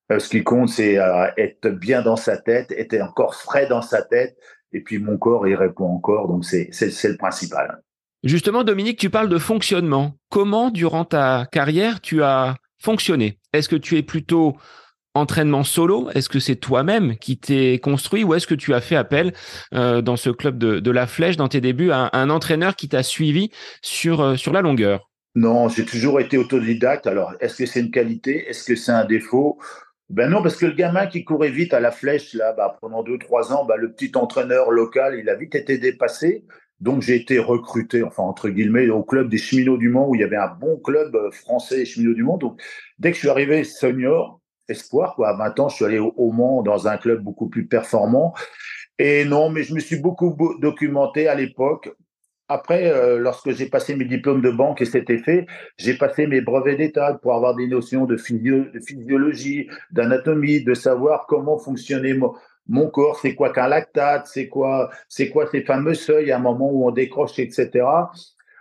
ce qui compte c'est être bien dans sa tête, être encore frais dans sa tête. Et puis mon corps il répond encore. Donc c'est c'est le principal. Justement, Dominique, tu parles de fonctionnement. Comment, durant ta carrière, tu as fonctionné? Est-ce que tu es plutôt entraînement solo? Est-ce que c'est toi-même qui t'es construit? Ou est-ce que tu as fait appel euh, dans ce club de, la Flèche, dans tes débuts, à un, entraîneur qui t'a suivi sur, euh, sur la longueur? Non, j'ai toujours été autodidacte. Alors, est-ce que c'est une qualité? Est-ce que c'est un défaut? Ben non, parce que le gamin qui courait vite à la flèche, là, bah, pendant deux, trois ans, bah, le petit entraîneur local, il a vite été dépassé. Donc j'ai été recruté, enfin entre guillemets, au club des cheminots du Mans où il y avait un bon club euh, français cheminots du Mans. Donc dès que je suis arrivé senior, espoir, quoi, à 20 ans, je suis allé au, Mans dans un club beaucoup plus performant. Et non, mais je me suis beaucoup documenté à l'époque. Après, euh, lorsque j'ai passé mes diplômes de banque et c'était fait, j'ai passé mes brevets d'état pour avoir des notions de, de physiologie, d'anatomie, de savoir comment fonctionnait mon corps, c'est quoi qu'un lactate, c'est quoi, c'est quoi ces fameux seuils à un moment où on décroche, etc.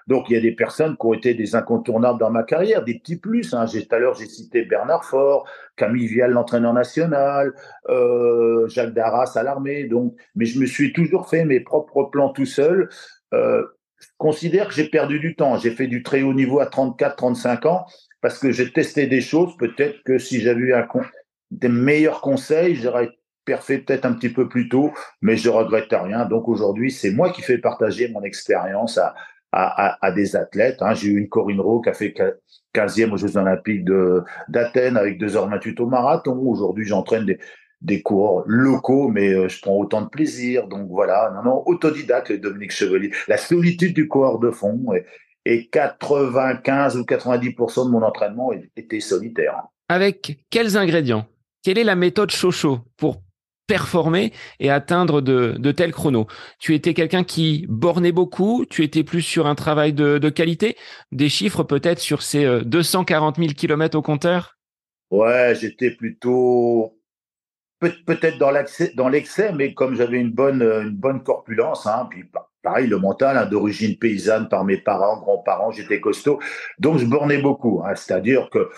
Donc, il y a des personnes qui ont été des incontournables dans ma carrière, des petits plus. Hein. Tout à l'heure, j'ai cité Bernard Faure, Camille Vial, l'entraîneur national, euh, Jacques Darras à l'armée. Donc, mais je me suis toujours fait mes propres plans tout seul. Euh, je considère que j'ai perdu du temps. J'ai fait du très haut niveau à 34, 35 ans parce que j'ai testé des choses. Peut-être que si j'avais eu des meilleurs conseils, j'aurais parfait peut-être un petit peu plus tôt, mais je regrette rien. Donc aujourd'hui, c'est moi qui fais partager mon expérience à, à, à, des athlètes. Hein. J'ai eu une Corinne Rowe qui a fait 15e aux Jeux Olympiques d'Athènes avec 2h28 au marathon. Aujourd'hui, j'entraîne des, des coureurs locaux, mais euh, je prends autant de plaisir. Donc voilà, non, non, autodidacte, Dominique Chevalier. La solitude du coureur de fond et, et 95 ou 90% de mon entraînement était solitaire. Avec quels ingrédients? Quelle est la méthode Chocho pour performer et atteindre de, tels chronos. Tu étais quelqu'un qui bornait beaucoup, tu étais plus sur un travail de, qualité, des chiffres peut-être sur ces 240 000 kilomètres au compteur? Ouais, j'étais plutôt peut-être dans l'excès, mais comme j'avais une bonne, corpulence, hein, puis pareil, le mental, hein, d'origine paysanne par mes parents, grands-parents, j'étais costaud, donc je bornais beaucoup. Hein, C'est-à-dire que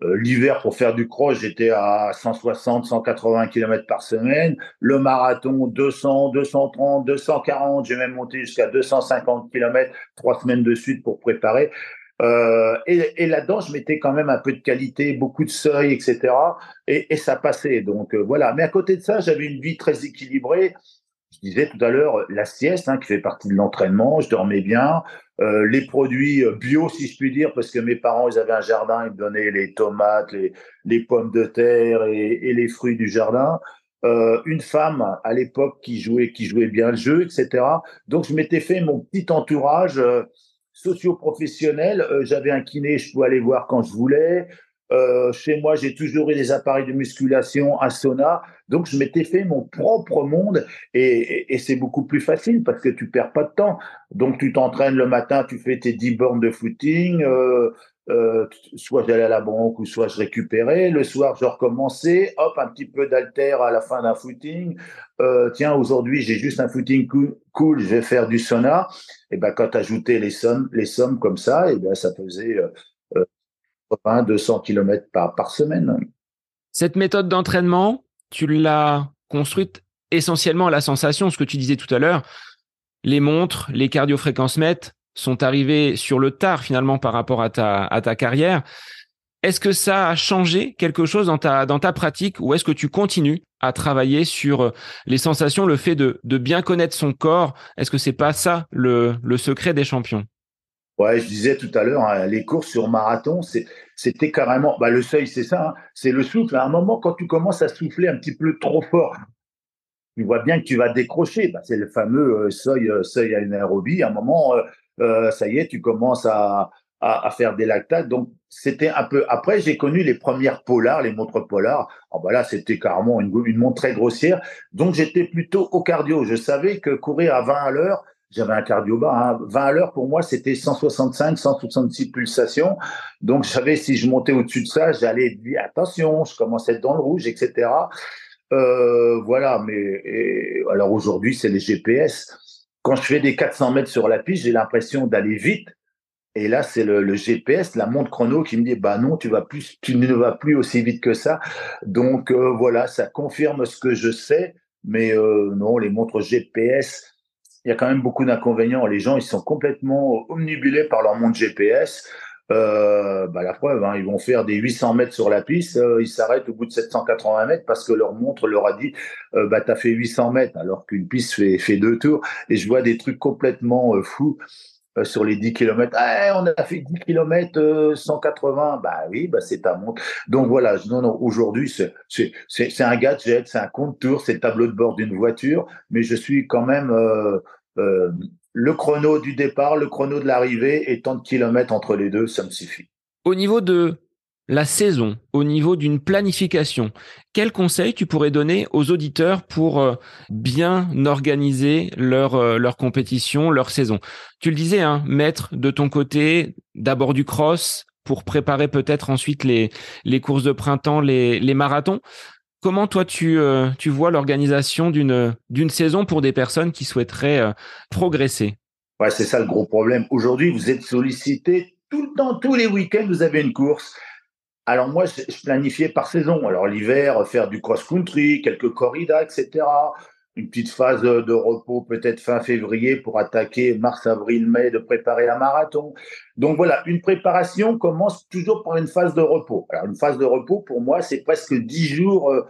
l'hiver, pour faire du cross, j'étais à 160, 180 km par semaine. Le marathon, 200, 230, 240. J'ai même monté jusqu'à 250 km trois semaines de suite pour préparer. Euh, et, et là-dedans, je mettais quand même un peu de qualité, beaucoup de seuil, etc. Et, et ça passait. Donc euh, voilà. Mais à côté de ça, j'avais une vie très équilibrée. Je disais tout à l'heure, la sieste hein, qui fait partie de l'entraînement, je dormais bien. Euh, les produits bio, si je puis dire, parce que mes parents, ils avaient un jardin, ils me donnaient les tomates, les, pommes de terre et, les fruits du jardin. Euh, une femme à l'époque qui jouait, qui jouait bien le jeu, etc. Donc, je m'étais fait mon petit entourage euh, socio-professionnel. Euh, J'avais un kiné, je pouvais aller voir quand je voulais. Euh, chez moi, j'ai toujours eu des appareils de musculation, un sauna. Donc, je m'étais fait mon propre monde et, et, c'est beaucoup plus facile parce que tu perds pas de temps. Donc, tu t'entraînes le matin, tu fais tes 10 bornes de footing. Euh, euh, soit j'allais à la banque ou soit je récupérais. Le soir, je recommençais. Hop, un petit peu d'alter à la fin d'un footing. Euh, tiens, aujourd'hui, j'ai juste un footing cool, je vais faire du sauna. Et ben, quand tu ajoutais les sommes, les sommes comme ça, et ben, ça faisait euh, 120, 200 km par, semaine. Cette méthode d'entraînement, tu l'as construite essentiellement à la sensation, ce que tu disais tout à l'heure. Les montres, les cardiofréquences mètres sont arrivés sur le tard finalement par rapport à ta, carrière. Est-ce que ça a changé quelque chose dans ta, pratique ou est-ce que tu continues à travailler sur euh, les sensations, le fait de, bien connaître son corps? Est-ce que c'est pas ça le secret des champions? Ouais, je disais tout à l'heure, hein, les courses sur marathon, c'était carrément, bah, le seuil, c'est ça, hein, c'est le souffle. À un moment, quand tu commences à souffler un petit peu trop fort, tu vois bien que tu vas décrocher. Bah, c'est le fameux euh, seuil, euh, seuil à anaérobie. À un moment, euh, ça y est, tu commences à, à, faire des lactates. Donc, c'était un peu. Après, j'ai connu les premières polars, les montres polars. Oh, bah là, c'était carrément une, une montre très grossière. Donc, j'étais plutôt au cardio. Je savais que courir à 20 à l'heure, j'avais un cardio bas. Hein. 20 à l'heure, pour moi, c'était 165, 166 pulsations. Donc, je savais si je montais au-dessus de ça, j'allais dire attention, je commençais à être dans le rouge, etc. Euh, voilà, mais alors aujourd'hui, c'est les GPS. Quand je fais des 400 mètres sur la piste, j'ai l'impression d'aller vite. Et là, c'est le, GPS, la montre chrono qui me dit, bah non, tu tu ne vas plus aussi vite que ça. Donc euh, voilà, ça confirme ce que je sais. Mais euh, non, les montres GPS, il y a quand même beaucoup d'inconvénients. Les gens, ils sont complètement omnibulés par leur montre GPS. Euh, bah la preuve, hein, ils vont faire des 800 mètres sur la piste, euh, ils s'arrêtent au bout de 780 mètres parce que leur montre leur a dit euh, bah t'as fait 800 mètres alors qu'une piste fait, deux tours et je vois des trucs complètement euh, fous euh, sur les 10 km. Ah, on a fait 10 km 180, bah oui, bah c'est ta montre. Donc voilà, non, non, aujourd'hui c'est c'est un gadget, c'est un compte tour, c'est le tableau de bord d'une voiture, mais je suis quand même euh, le chrono du départ, le chrono de l'arrivée et tant de kilomètres entre les deux, ça me suffit. Au niveau de la saison, au niveau d'une planification, quels conseils tu pourrais donner aux auditeurs pour euh, bien organiser leur, euh, leur compétition, leur saison? Tu le disais, hein, mettre de ton côté d'abord du cross pour préparer peut-être ensuite les, les courses de printemps, les, les marathons. Comment toi tu, euh, vois l'organisation d'une saison pour des personnes qui souhaiteraient euh, progresser? Ouais, c'est ça le gros problème. Aujourd'hui, vous êtes sollicité tout le temps, tous les week-ends, vous avez une course. Alors moi, je planifiais par saison. Alors l'hiver, faire du cross-country, quelques corridas, etc. Une petite phase de, repos peut-être fin février pour attaquer mars, avril, mai, de préparer un marathon. Donc voilà, une préparation commence toujours par une phase de repos. Alors une phase de repos, pour moi, c'est presque dix jours euh,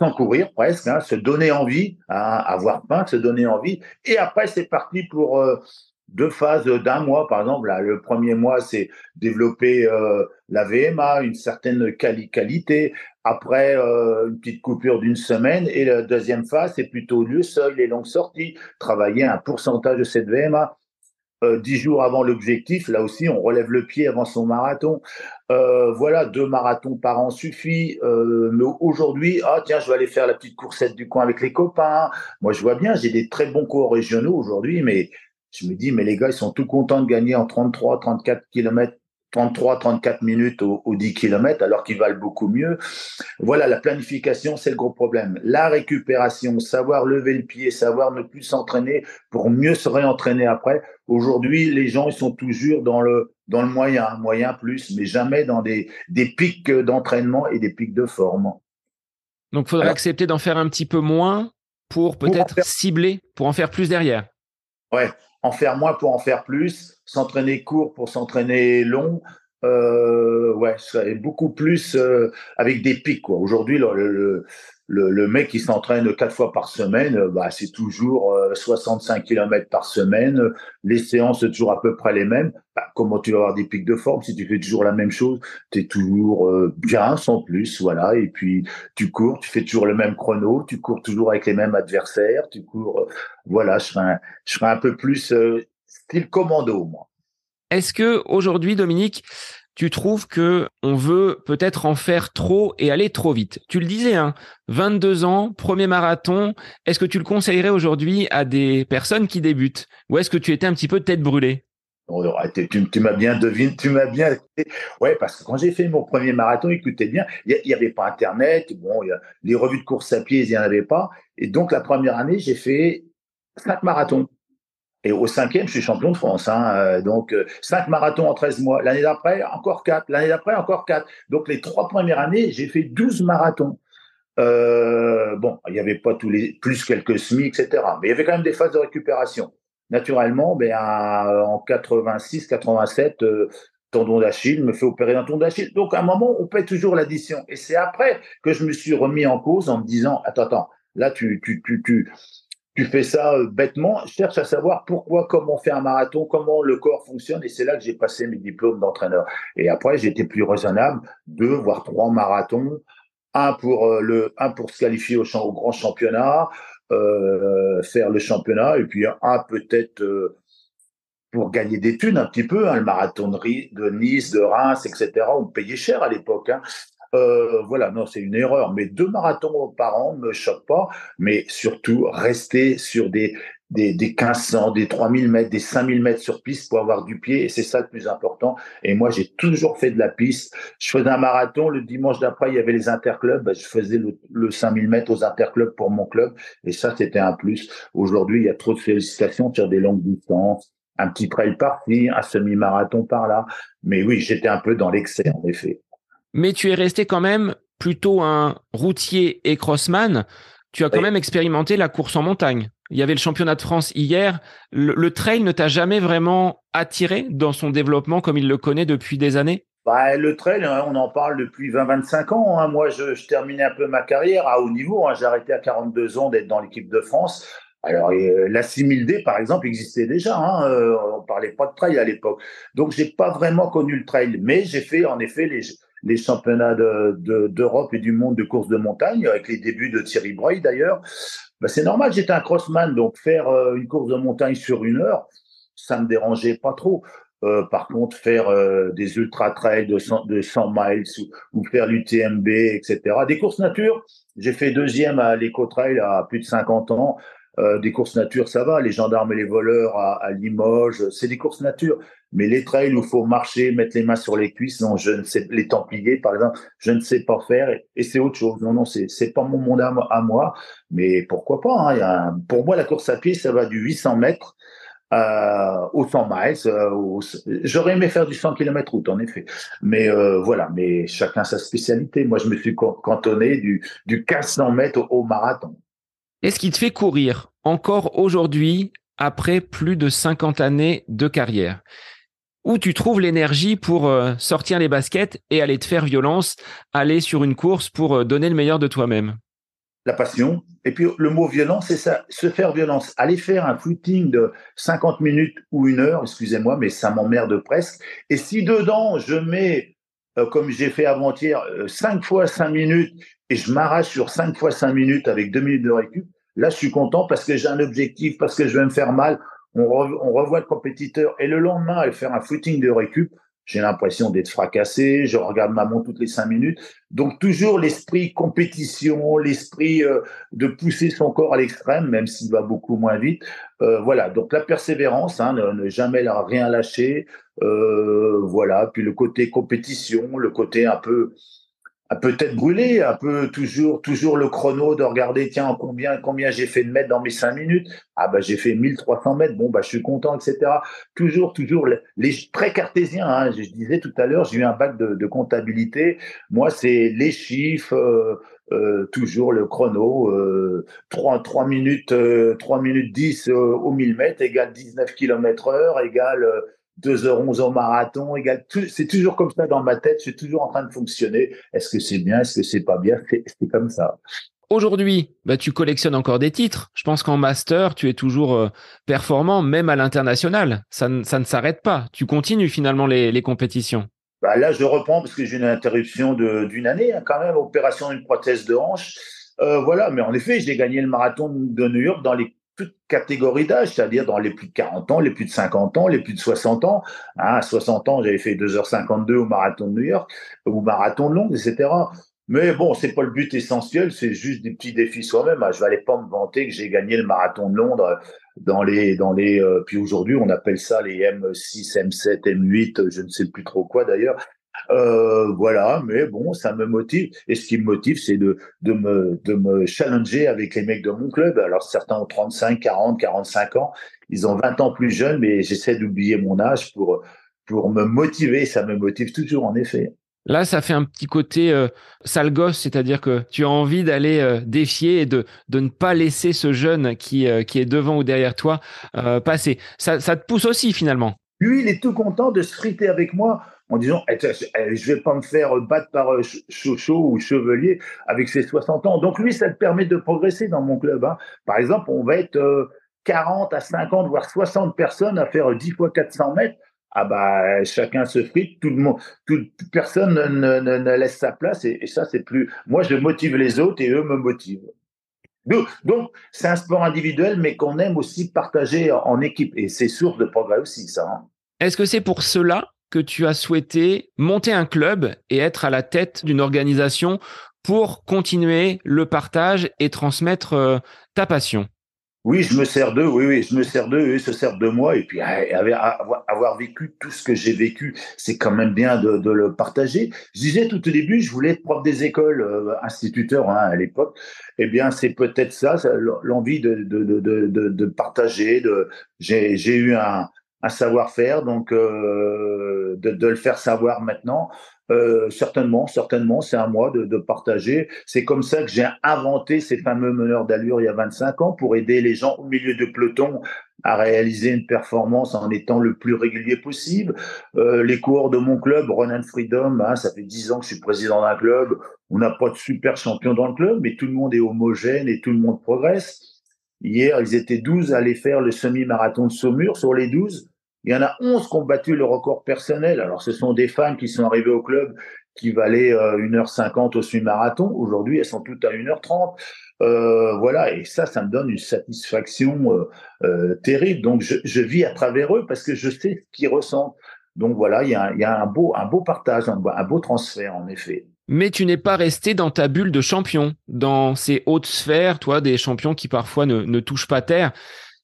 sans courir, presque, hein, se donner envie, hein, avoir faim, se donner envie. Et après, c'est parti pour euh, deux phases d'un mois, par exemple. Là, le premier mois, c'est développer euh, la VMA, une certaine quali qualité. Après, euh, une petite coupure d'une semaine. Et la deuxième phase, c'est plutôt le seuil, les longues sorties, travailler un pourcentage de cette VMA. Euh, dix jours avant l'objectif, là aussi, on relève le pied avant son marathon. Voilà, deux marathons par an suffit. Mais aujourd'hui, ah tiens, je vais aller faire la petite coursette du coin avec les copains. Moi, je vois bien, j'ai des très bons cours régionaux aujourd'hui, mais je me dis, mais les gars, ils sont tout contents de gagner en 33, 34 kilomètres 33, 34 minutes aux, 10 km, alors qu'ils valent beaucoup mieux. Voilà, la planification, c'est le gros problème. La récupération, savoir lever le pied, savoir ne plus s'entraîner pour mieux se réentraîner après. Aujourd'hui, les gens, ils sont toujours dans le, dans le moyen, moyen plus, mais jamais dans des, des pics d'entraînement et des pics de forme. Donc, il faudrait alors, accepter d'en faire un petit peu moins pour peut-être cibler, pour en faire plus derrière. Ouais, en faire moins pour en faire plus, s'entraîner court pour s'entraîner long. Euh, ouais, ça beaucoup plus euh, avec des pics. Aujourd'hui, le, le, mec qui s'entraîne quatre fois par semaine, euh, bah, c'est toujours 65 euh, km par semaine. Les séances, c'est toujours à peu près les mêmes. Bah, comment tu vas avoir des pics de forme si tu fais toujours la même chose? Tu es toujours euh, bien, sans plus, voilà. Et puis, tu cours, tu fais toujours le même chrono, tu cours toujours avec les mêmes adversaires, tu cours... voilà, je serais, un, je un peu plus style commando, moi. Est-ce que aujourd'hui, Dominique, tu trouves que on veut peut-être en faire trop et aller trop vite. Tu le disais, hein, 22 ans, premier marathon. Est-ce que tu le conseillerais aujourd'hui à des personnes qui débutent? Ou est-ce que tu étais un petit peu tête brûlée? Oh, tu, m'as bien deviné, tu m'as bien. Ouais, parce que quand j'ai fait mon premier marathon, écoutez bien, il n'y avait pas Internet, bon, les revues de course à pied, il n'y en avait pas. Et donc, la première année, j'ai fait cinq marathons. Et au cinquième, je suis champion de France. Hein, euh, donc, euh, cinq marathons en 13 mois. L'année d'après, encore quatre. L'année d'après, encore quatre. Donc, les trois premières années, j'ai fait 12 marathons. Euh, bon, il n'y avait pas tous les, plus quelques semis, etc. Mais il y avait quand même des phases de récupération. Naturellement, ben, en 86, 87, tendon d'Achille, me fait opérer d'un tendon d'Achille. Donc, à un moment, on paie toujours l'addition. Et c'est après que je me suis remis en cause en me disant, attends, attends, là, tu, tu, tu, tu, tu fais ça euh, bêtement, cherche à savoir pourquoi, comment on fait un marathon, comment le corps fonctionne, et c'est là que j'ai passé mes diplômes d'entraîneur. Et après, j'étais plus raisonnable, deux voire trois marathons, un pour euh, le, un pour se qualifier au, grand championnat, euh, faire le championnat, et puis un peut-être pour gagner des thunes un petit peu, hein, le marathon de, Nice, de Reims, etc. On payait cher à l'époque. Hein. Euh, voilà, non, c'est une erreur. Mais deux marathons par an me choquent pas. Mais surtout, rester sur des, des, des 1500, des 3000 mètres, des 5000 mètres sur piste pour avoir du pied. Et c'est ça le plus important. Et moi, j'ai toujours fait de la piste. Je faisais un marathon. Le dimanche d'après, il y avait les interclubs. Ben, je faisais le, le 5000 mètres aux interclubs pour mon club. Et ça, c'était un plus. Aujourd'hui, il y a trop de félicitations sur des longues distances. Un petit trail par-ci, un semi-marathon par là. Mais oui, j'étais un peu dans l'excès, en effet mais tu es resté quand même plutôt un routier et crossman. Tu as quand même expérimenté la course en montagne. Il y avait le championnat de France hier. Le, trail ne t'a jamais vraiment attiré dans son développement comme il le connaît depuis des années? Bah, le trail, hein, on en parle depuis 20-25 ans. Hein. Moi, je, terminais un peu ma carrière à haut niveau. Hein. J'ai arrêté à 42 ans d'être dans l'équipe de France. Alors, euh, la 6000D, par exemple, existait déjà. Hein, euh, on parlait pas de trail à l'époque. Donc, j'ai pas vraiment connu le trail. Mais j'ai fait, en effet, les, les championnats d'Europe de, et du monde de course de montagne, avec les débuts de Thierry Breuil d'ailleurs. Ben, c'est normal, j'étais un crossman, donc faire euh, une course de montagne sur une heure, ça me dérangeait pas trop. Euh, par contre, faire euh, des ultra trails de 100, de 100 miles ou, faire l'UTMB, etc. Des courses nature, j'ai fait deuxième à l'éco-trail à plus de 50 ans. Des courses nature, ça va. Les gendarmes et les voleurs à, Limoges, c'est des courses nature. Mais les trails où il faut marcher, mettre les mains sur les cuisses, non, je ne sais les Templiers, par exemple, je ne sais pas faire. Et, c'est autre chose. Non, non, c'est c'est pas mon monde à, moi. Mais pourquoi pas hein, Pour moi, la course à pied, ça va du 800 mètres euh, au 100 miles. Euh, j'aurais aimé faire du 100 km route, en effet. Mais voilà, mais chacun sa spécialité. Moi, je me suis cantonné du, du 1500 mètres au marathon. Est-ce qui te fait courir encore aujourd'hui après plus de 50 années de carrière? Où tu trouves l'énergie pour euh, sortir les baskets et aller te faire violence, aller sur une course pour euh, donner le meilleur de toi-même La passion. Et puis le mot violence, c'est ça, se faire violence. Aller faire un footing de 50 minutes ou une heure, excusez-moi, mais ça m'emmerde presque. Et si dedans, je mets, euh, comme j'ai fait avant-hier, 5 fois 5 minutes et je m'arrache sur 5 fois 5 minutes avec 2 minutes de récup, là, je suis content parce que j'ai un objectif, parce que je vais me faire mal. On, revoit le compétiteur et le lendemain, aller faire un footing de récup, j'ai l'impression d'être fracassé, je regarde ma montre toutes les cinq minutes. Donc toujours l'esprit compétition, l'esprit euh, de pousser son corps à l'extrême, même s'il va beaucoup moins vite. Euh, voilà, donc la persévérance, hein, ne, jamais rien lâcher. Euh, voilà, puis le côté compétition, le côté un peu peut-être brûlé, un peu toujours, toujours le chrono de regarder, tiens, combien, combien j'ai fait de mètres dans mes cinq minutes. Ah, bah, j'ai fait 1300 mètres. Bon, bah, je suis content, etc. Toujours, toujours les, très cartésiens, hein. je, disais tout à l'heure, j'ai eu un bac de, comptabilité. Moi, c'est les chiffres, euh, euh, toujours le chrono, euh, 3, 3 minutes, 3 euh, minutes 10 euh, au 1000 mètres égale 19 km heure égale 2h11 au marathon. C'est toujours comme ça dans ma tête, je suis toujours en train de fonctionner. Est-ce que c'est bien, est-ce que c'est pas bien? C'est comme ça. aujourd'hui, bah, tu collectionnes encore des titres. Je pense qu'en master, tu es toujours euh, performant, même à l'international. Ça, ne s'arrête pas. Tu continues finalement les, compétitions. Bah là, je reprends parce que j'ai une interruption d'une année, hein, quand même, opération d'une prothèse de hanche. Euh, voilà, mais en effet, j'ai gagné le marathon de New York dans les toutes catégories d'âge, c'est-à-dire dans les plus de 40 ans, les plus de 50 ans, les plus de 60 ans. Hein, à 60 ans, j'avais fait 2h52 au marathon de New York, au marathon de Londres, etc. Mais bon, c'est pas le but essentiel, c'est juste des petits défis soi-même. Je vais aller pas me vanter que j'ai gagné le marathon de Londres dans les dans les euh, puis aujourd'hui on appelle ça les M6, M7, M8, je ne sais plus trop quoi d'ailleurs. Euh, voilà, mais bon, ça me motive. Et ce qui me motive, c'est de, de, me, de me challenger avec les mecs de mon club. Alors certains ont 35, 40, 45 ans. Ils ont 20 ans plus jeunes, mais j'essaie d'oublier mon âge pour, pour me motiver. Ça me motive toujours, en effet. Là, ça fait un petit côté euh, sale gosse, c'est-à-dire que tu as envie d'aller euh, défier et de, de ne pas laisser ce jeune qui, euh, qui est devant ou derrière toi passer. Ça, ça te pousse aussi finalement. Lui, il est tout content de se friter avec moi en disant eh, eh, je vais pas me faire battre par Chocho ou Chevelier avec ses 60 ans. Donc lui, ça te permet de progresser dans mon club. Hein. Par exemple, on va être 40 à 50, voire 60 personnes à faire 10 fois 400 mètres ah bah chacun se frite, tout le monde, toute personne ne, ne, ne, laisse sa place et, ça c'est plus. Moi je motive les autres et eux me motivent. Donc c'est un sport individuel mais qu'on aime aussi partager en, équipe et c'est source de progrès aussi ça. Hein. Est-ce que c'est pour cela que tu as souhaité monter un club et être à la tête d'une organisation pour continuer le partage et transmettre euh, ta passion oui, je me sers d'eux, oui, oui, je me sers d'eux, eux se servent de moi, et puis avoir, vécu tout ce que j'ai vécu, c'est quand même bien de, le partager. Je disais tout au début, je voulais être prof des écoles, euh, instituteur hein, à l'époque. Eh bien, c'est peut-être ça, l'envie de, partager. J'ai eu un, savoir-faire, donc euh, de, le faire savoir maintenant. Euh, certainement, certainement, c'est à moi de, de partager. C'est comme ça que j'ai inventé ces fameux meneurs d'allure il y a 25 ans pour aider les gens au milieu de peloton à réaliser une performance en étant le plus régulier possible. Euh, les coureurs de mon club, Ronan Freedom, hein, ça fait 10 ans que je suis président d'un club. On n'a pas de super champion dans le club, mais tout le monde est homogène et tout le monde progresse. Hier, ils étaient 12 à aller faire le semi-marathon de Saumur. Sur les 12, il y en a 11 qui ont battu le record personnel. Alors, ce sont des femmes qui sont arrivées au club qui valaient 1h50 euh, au semi-marathon. Aujourd'hui, elles sont toutes à 1h30. Euh, voilà, et ça, ça me donne une satisfaction euh, euh, terrible. Donc, je, vis à travers eux parce que je sais ce qu'ils ressentent. Donc voilà, il y a, un, beau, partage, un beau transfert, en effet. Mais tu n'es pas resté dans ta bulle de champion, dans ces hautes sphères, toi, des champions qui parfois ne, ne touchent pas terre.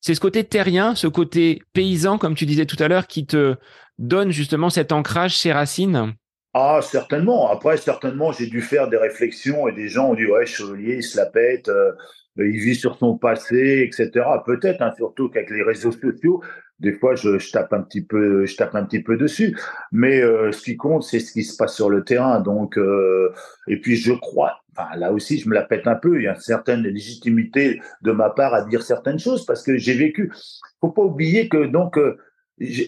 C'est ce côté terrien, ce côté paysan, comme tu disais tout à l'heure, qui te donne justement cet ancrage, ces racines? Ah, certainement. Après, certainement, j'ai dû faire des réflexions et des gens ont dit, ouais, Chevalier, il se la pète, euh, il vit sur son passé, etc. Peut-être, hein, surtout qu'avec les réseaux sociaux, des fois, je, tape un petit peu, je tape un petit peu dessus. Mais euh, ce qui compte, c'est ce qui se passe sur le terrain. Donc, euh, et puis, je crois, là aussi, je me la pète un peu. Il y a une certaine légitimité de ma part à dire certaines choses parce que j'ai vécu. Faut pas oublier que donc, euh,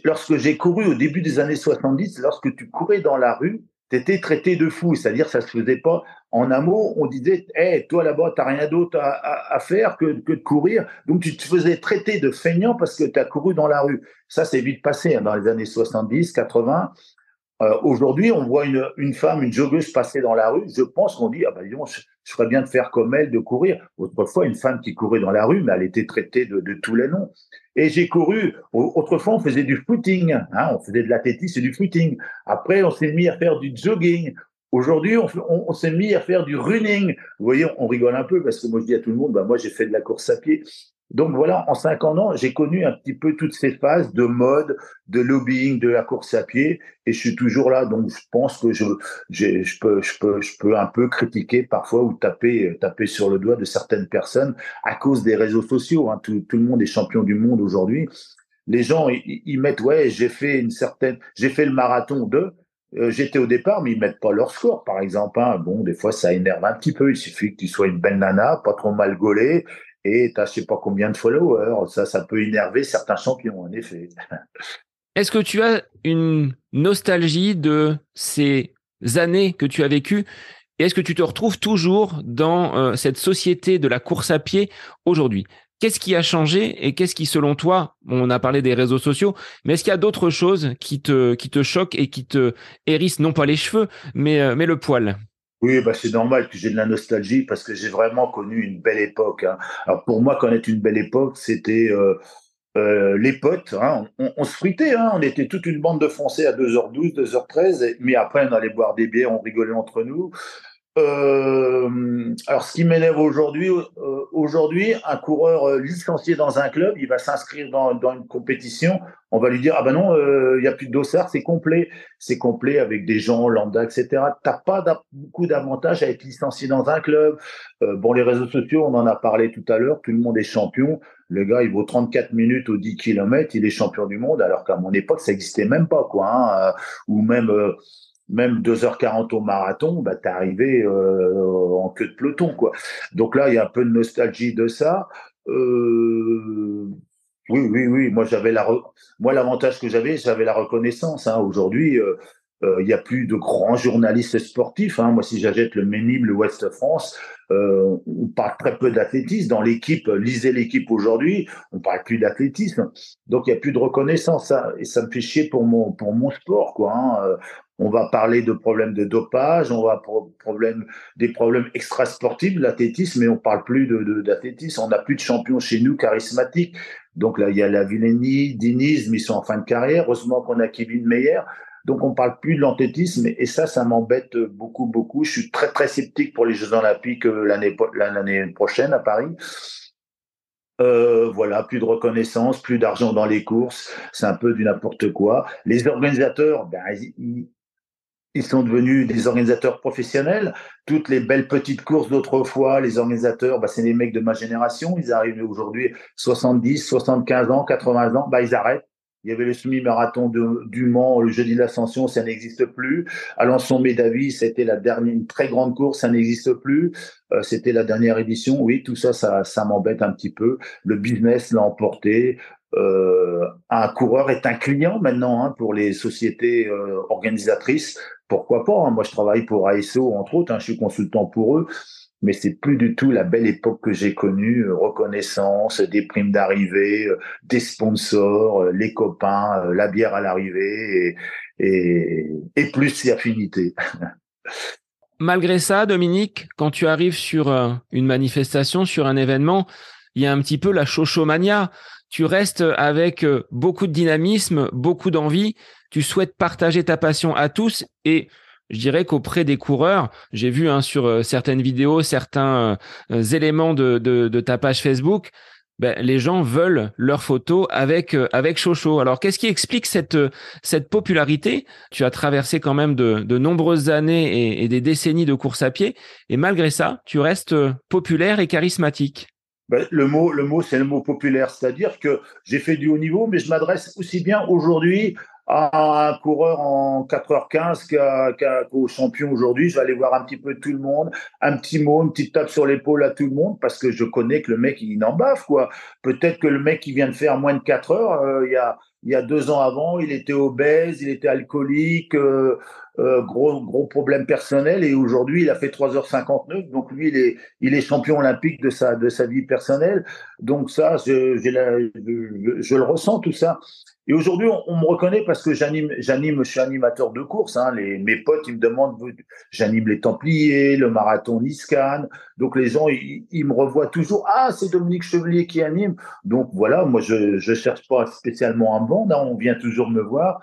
lorsque j'ai couru au début des années 70, lorsque tu courais dans la rue, tu étais traité de fou, c'est-à-dire ça se faisait pas en un mot, on disait hey, toi là-bas tu rien d'autre à, faire que, que, de courir, donc tu te faisais traiter de feignant parce que tu as couru dans la rue. Ça c'est vite passé hein, dans les années 70, 80. Euh, Aujourd'hui, on voit une, une, femme, une joggeuse passer dans la rue. Je pense qu'on dit, ah ben, disons, je, ferais bien de faire comme elle, de courir. Autrefois, une femme qui courait dans la rue, mais elle était traitée de, de tous les noms. Et j'ai couru. Autrefois, on faisait du footing. Hein, on faisait de l'athlétisme et du footing. Après, on s'est mis à faire du jogging. Aujourd'hui, on s'est mis à faire du running. Vous voyez, on rigole un peu parce que moi, je dis à tout le monde, bah, moi, j'ai fait de la course à pied. Donc voilà, en 50 ans, j'ai connu un petit peu toutes ces phases de mode, de lobbying, de la course à pied, et je suis toujours là. Donc je pense que je, je, peux, je peux, je peux un peu critiquer parfois ou taper, taper sur le doigt de certaines personnes à cause des réseaux sociaux. Hein. Tout, tout, le monde est champion du monde aujourd'hui. Les gens, ils, mettent, ouais, j'ai fait une certaine, j'ai fait le marathon de, euh, j'étais au départ, mais ils mettent pas leur score, par exemple. Hein. Bon, des fois, ça énerve un petit peu. Il suffit que tu sois une belle nana, pas trop mal gaulée, et tu as je sais pas combien de followers. Ça, ça peut énerver certains champions, en effet. Est-ce que tu as une nostalgie de ces années que tu as vécues? Est-ce que tu te retrouves toujours dans euh, cette société de la course à pied aujourd'hui? Qu'est-ce qui a changé et qu'est-ce qui, selon toi, on a parlé des réseaux sociaux, mais est-ce qu'il y a d'autres choses qui te, qui te choquent et qui te hérissent, non pas les cheveux, mais, euh, mais le poil? Oui, bah c'est normal que j'ai de la nostalgie parce que j'ai vraiment connu une belle époque. Hein. Alors pour moi, connaître une belle époque, c'était euh, euh, les potes. Hein. On, se fritait, hein. on était toute une bande de Français à 2h12, 2h13, mais après on allait boire des bières, on rigolait entre nous. Euh, alors, ce qui m'énerve aujourd'hui, euh, aujourd'hui, un coureur euh, licencié dans un club, il va s'inscrire dans, dans, une compétition. On va lui dire ah ben non, il n'y a plus de dossard, c'est complet, c'est complet avec des gens lambda, etc. T'as pas beaucoup d'avantages à être licencié dans un club. bon, les réseaux sociaux, on en a parlé tout à l'heure. Tout le monde est champion. Le gars, il vaut 34 minutes aux 10 km, il est champion du monde, alors qu'à mon époque, ça existait même pas, quoi. Hein, ou même même 2h40 au marathon, bah, t'es arrivé euh, en queue de peloton, quoi. Donc là, il y a un peu de nostalgie de ça. Euh, oui, oui, oui. Moi, j'avais la, moi, l'avantage que j'avais, j'avais la reconnaissance. Hein. Aujourd'hui, euh, il n'y a plus de grands journalistes sportifs. Hein. Moi, si j'achète le Ménib, le Ouest France, on parle très peu d'athlétisme. Dans l'équipe, lisez l'équipe aujourd'hui, on parle plus d'athlétisme. Donc, il n'y a plus de reconnaissance. Et ça me fait chier pour mon, pour mon sport. Quoi, hein. On va parler de problèmes de dopage, on va problème, des problèmes extrasportifs, l'athlétisme, mais on parle plus de, d'athlétisme. On n'a plus de champions chez nous charismatiques. Donc là, il y a la Villénie, Dinisme, ils sont en fin de carrière. Heureusement qu'on a Kevin Meyer. Donc on parle plus de l'athlétisme et ça, ça m'embête beaucoup, beaucoup. Je suis très, très sceptique pour les Jeux Olympiques euh, l'année prochaine à Paris. Euh, voilà, plus de reconnaissance, plus d'argent dans les courses, c'est un peu du n'importe quoi. Les organisateurs, ben, ils, ils sont devenus des organisateurs professionnels. Toutes les belles petites courses d'autrefois, les organisateurs, bah, c'est les mecs de ma génération. Ils arrivent aujourd'hui 70, 75 ans, 80 ans, bah, ils arrêtent. Il y avait le semi-marathon du Mans, le jeudi de l'Ascension, ça n'existe plus. Alençon Médavis, c'était la dernière, une très grande course, ça n'existe plus. Euh, c'était la dernière édition. Oui, tout ça, ça, ça m'embête un petit peu. Le business l'a emporté. Euh, un coureur est un client maintenant hein, pour les sociétés euh, organisatrices pourquoi pas hein. Moi, je travaille pour ASO, entre autres, hein, je suis consultant pour eux, mais c'est plus du tout la belle époque que j'ai connue. Euh, reconnaissance, des primes d'arrivée, euh, des sponsors, euh, les copains, la bière à l'arrivée et, plus si affinité. Malgré ça, Dominique, quand tu arrives sur une manifestation, sur un événement, il y a un petit peu la chochomania. Tu restes avec beaucoup de dynamisme, beaucoup d'envie tu souhaites partager ta passion à tous et je dirais qu'auprès des coureurs, j'ai vu hein, sur euh, certaines vidéos, certains euh, éléments de, ta page Facebook, ben, les gens veulent leurs photos avec euh, avec Chocho. Alors qu'est-ce qui explique cette cette popularité? Tu as traversé quand même de, nombreuses années et, des décennies de course à pied, et malgré ça, tu restes populaire et charismatique. Ben, le mot, le mot, c'est le mot populaire, c'est-à-dire que j'ai fait du haut niveau, mais je m'adresse aussi bien aujourd'hui à un coureur en 4h15 qu'au champion aujourd'hui. Je vais aller voir un petit peu tout le monde, un petit mot, une petite tape sur l'épaule à tout le monde parce que je connais que le mec, il n'en baffe, quoi. Peut-être que le mec qui vient de faire moins de 4 heures, euh, il y a il y a deux ans avant, il était obèse, il était alcoolique, euh, euh, gros gros problème personnel, et aujourd'hui il a fait 3h59, donc lui il est il est champion olympique de sa de sa vie personnelle. Donc ça, je, je, je le ressens tout ça. Et aujourd'hui, on, me reconnaît parce que j'anime, j'anime, je suis animateur de course. Hein. Les, mes potes, ils me demandent, j'anime les Templiers, le marathon Niscan. Donc les gens, ils, me revoient toujours. Ah, c'est Dominique Chevalier qui anime. Donc voilà, moi, je, je cherche pas spécialement un vendre. Hein. On vient toujours me voir.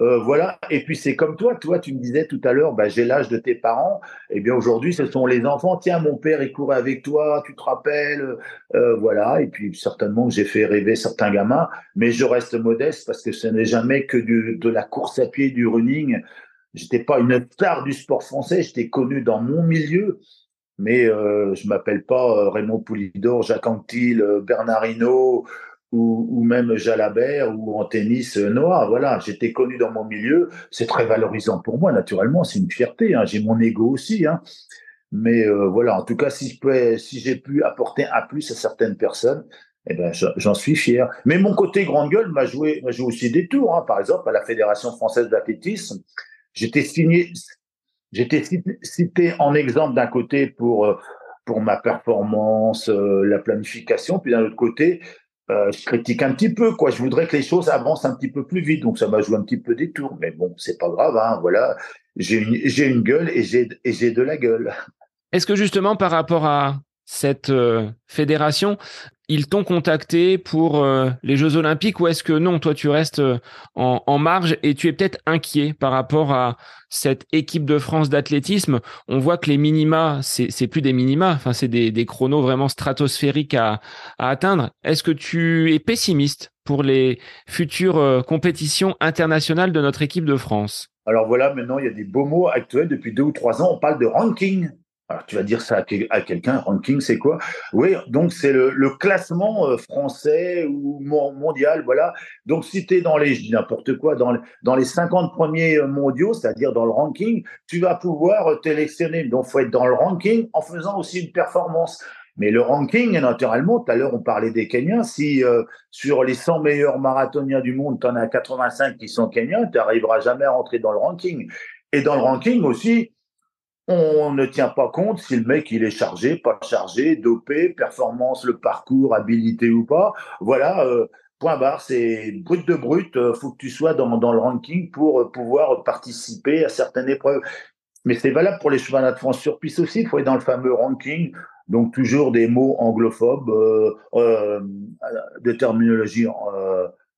Euh, voilà. Et puis c'est comme toi. Toi, tu me disais tout à l'heure, bah, j'ai l'âge de tes parents. Eh bien aujourd'hui, ce sont les enfants. Tiens, mon père, il courait avec toi. Tu te rappelles? Euh, Voilà. Et puis certainement que j'ai fait rêver certains gamins, mais je reste modeste parce que ce n'est jamais que de la course à pied, du running. J'étais pas une star du sport français. J'étais connu dans mon milieu, mais euh, je m'appelle pas euh, Raymond Poulidor, Jacques Anquetil, Bernard Hinault ou, même Jalabert ou en tennis euh, Noah. Voilà, j'étais connu dans mon milieu. C'est très valorisant pour moi, naturellement. C'est une fierté. Hein. J'ai mon ego aussi. Hein. Mais euh, voilà, en tout cas, si si j'ai pu apporter un plus à certaines personnes, eh ben, j'en suis fier. Mais mon côté grande gueule m'a joué, joué aussi des tours. Hein. Par exemple, à la Fédération française d'athlétisme, j'étais signé J'étais cité en exemple d'un côté pour, euh, pour ma performance, la planification, puis d'un autre côté, euh, je critique un petit peu, quoi. Je voudrais que les choses avancent un petit peu plus vite, donc ça m'a joué un petit peu des tours. Mais bon, c'est pas grave, hein, voilà. J'ai une, gueule et j'ai, et j'ai de la gueule. Est-ce que justement, par rapport à cette fédération, ils t'ont contacté pour euh, les Jeux Olympiques ou est-ce que non, toi tu restes euh, en, marge et tu es peut-être inquiet par rapport à cette équipe de France d'athlétisme? On voit que les minima, c'est plus des minima, enfin c'est des, chronos vraiment stratosphériques à, à atteindre. Est-ce que tu es pessimiste pour les futures euh, compétitions internationales de notre équipe de France? Alors voilà, maintenant il y a des beaux mots actuels. Depuis deux ou trois ans, on parle de ranking. Alors, tu vas dire ça à, quelqu'un, ranking, c'est quoi? Oui, donc c'est le, classement euh, français ou mondial, voilà. Donc, si tu es dans les, je dis n'importe quoi, dans, dans les 50 premiers euh, mondiaux, c'est-à-dire dans le ranking, tu vas pouvoir euh, téléctionner. Donc, faut être dans le ranking en faisant aussi une performance. Mais le ranking, naturellement, tout à l'heure, on parlait des Kenyans. Si sur les 100 meilleurs marathoniens du monde, tu en as 85 qui sont Kenyans, tu n'arriveras jamais à rentrer dans le ranking. Et dans le ranking aussi, on ne tient pas compte si le mec il est chargé, pas chargé, dopé, performance, le parcours, habilité ou pas. Voilà, euh, point barre, c'est brut de brut. Euh, faut que tu sois dans, le ranking pour euh, pouvoir participer à certaines épreuves. Mais c'est valable pour les chevaliers de France sur piste aussi. Il faut être dans le fameux ranking. Donc toujours des mots anglophobes, de terminologie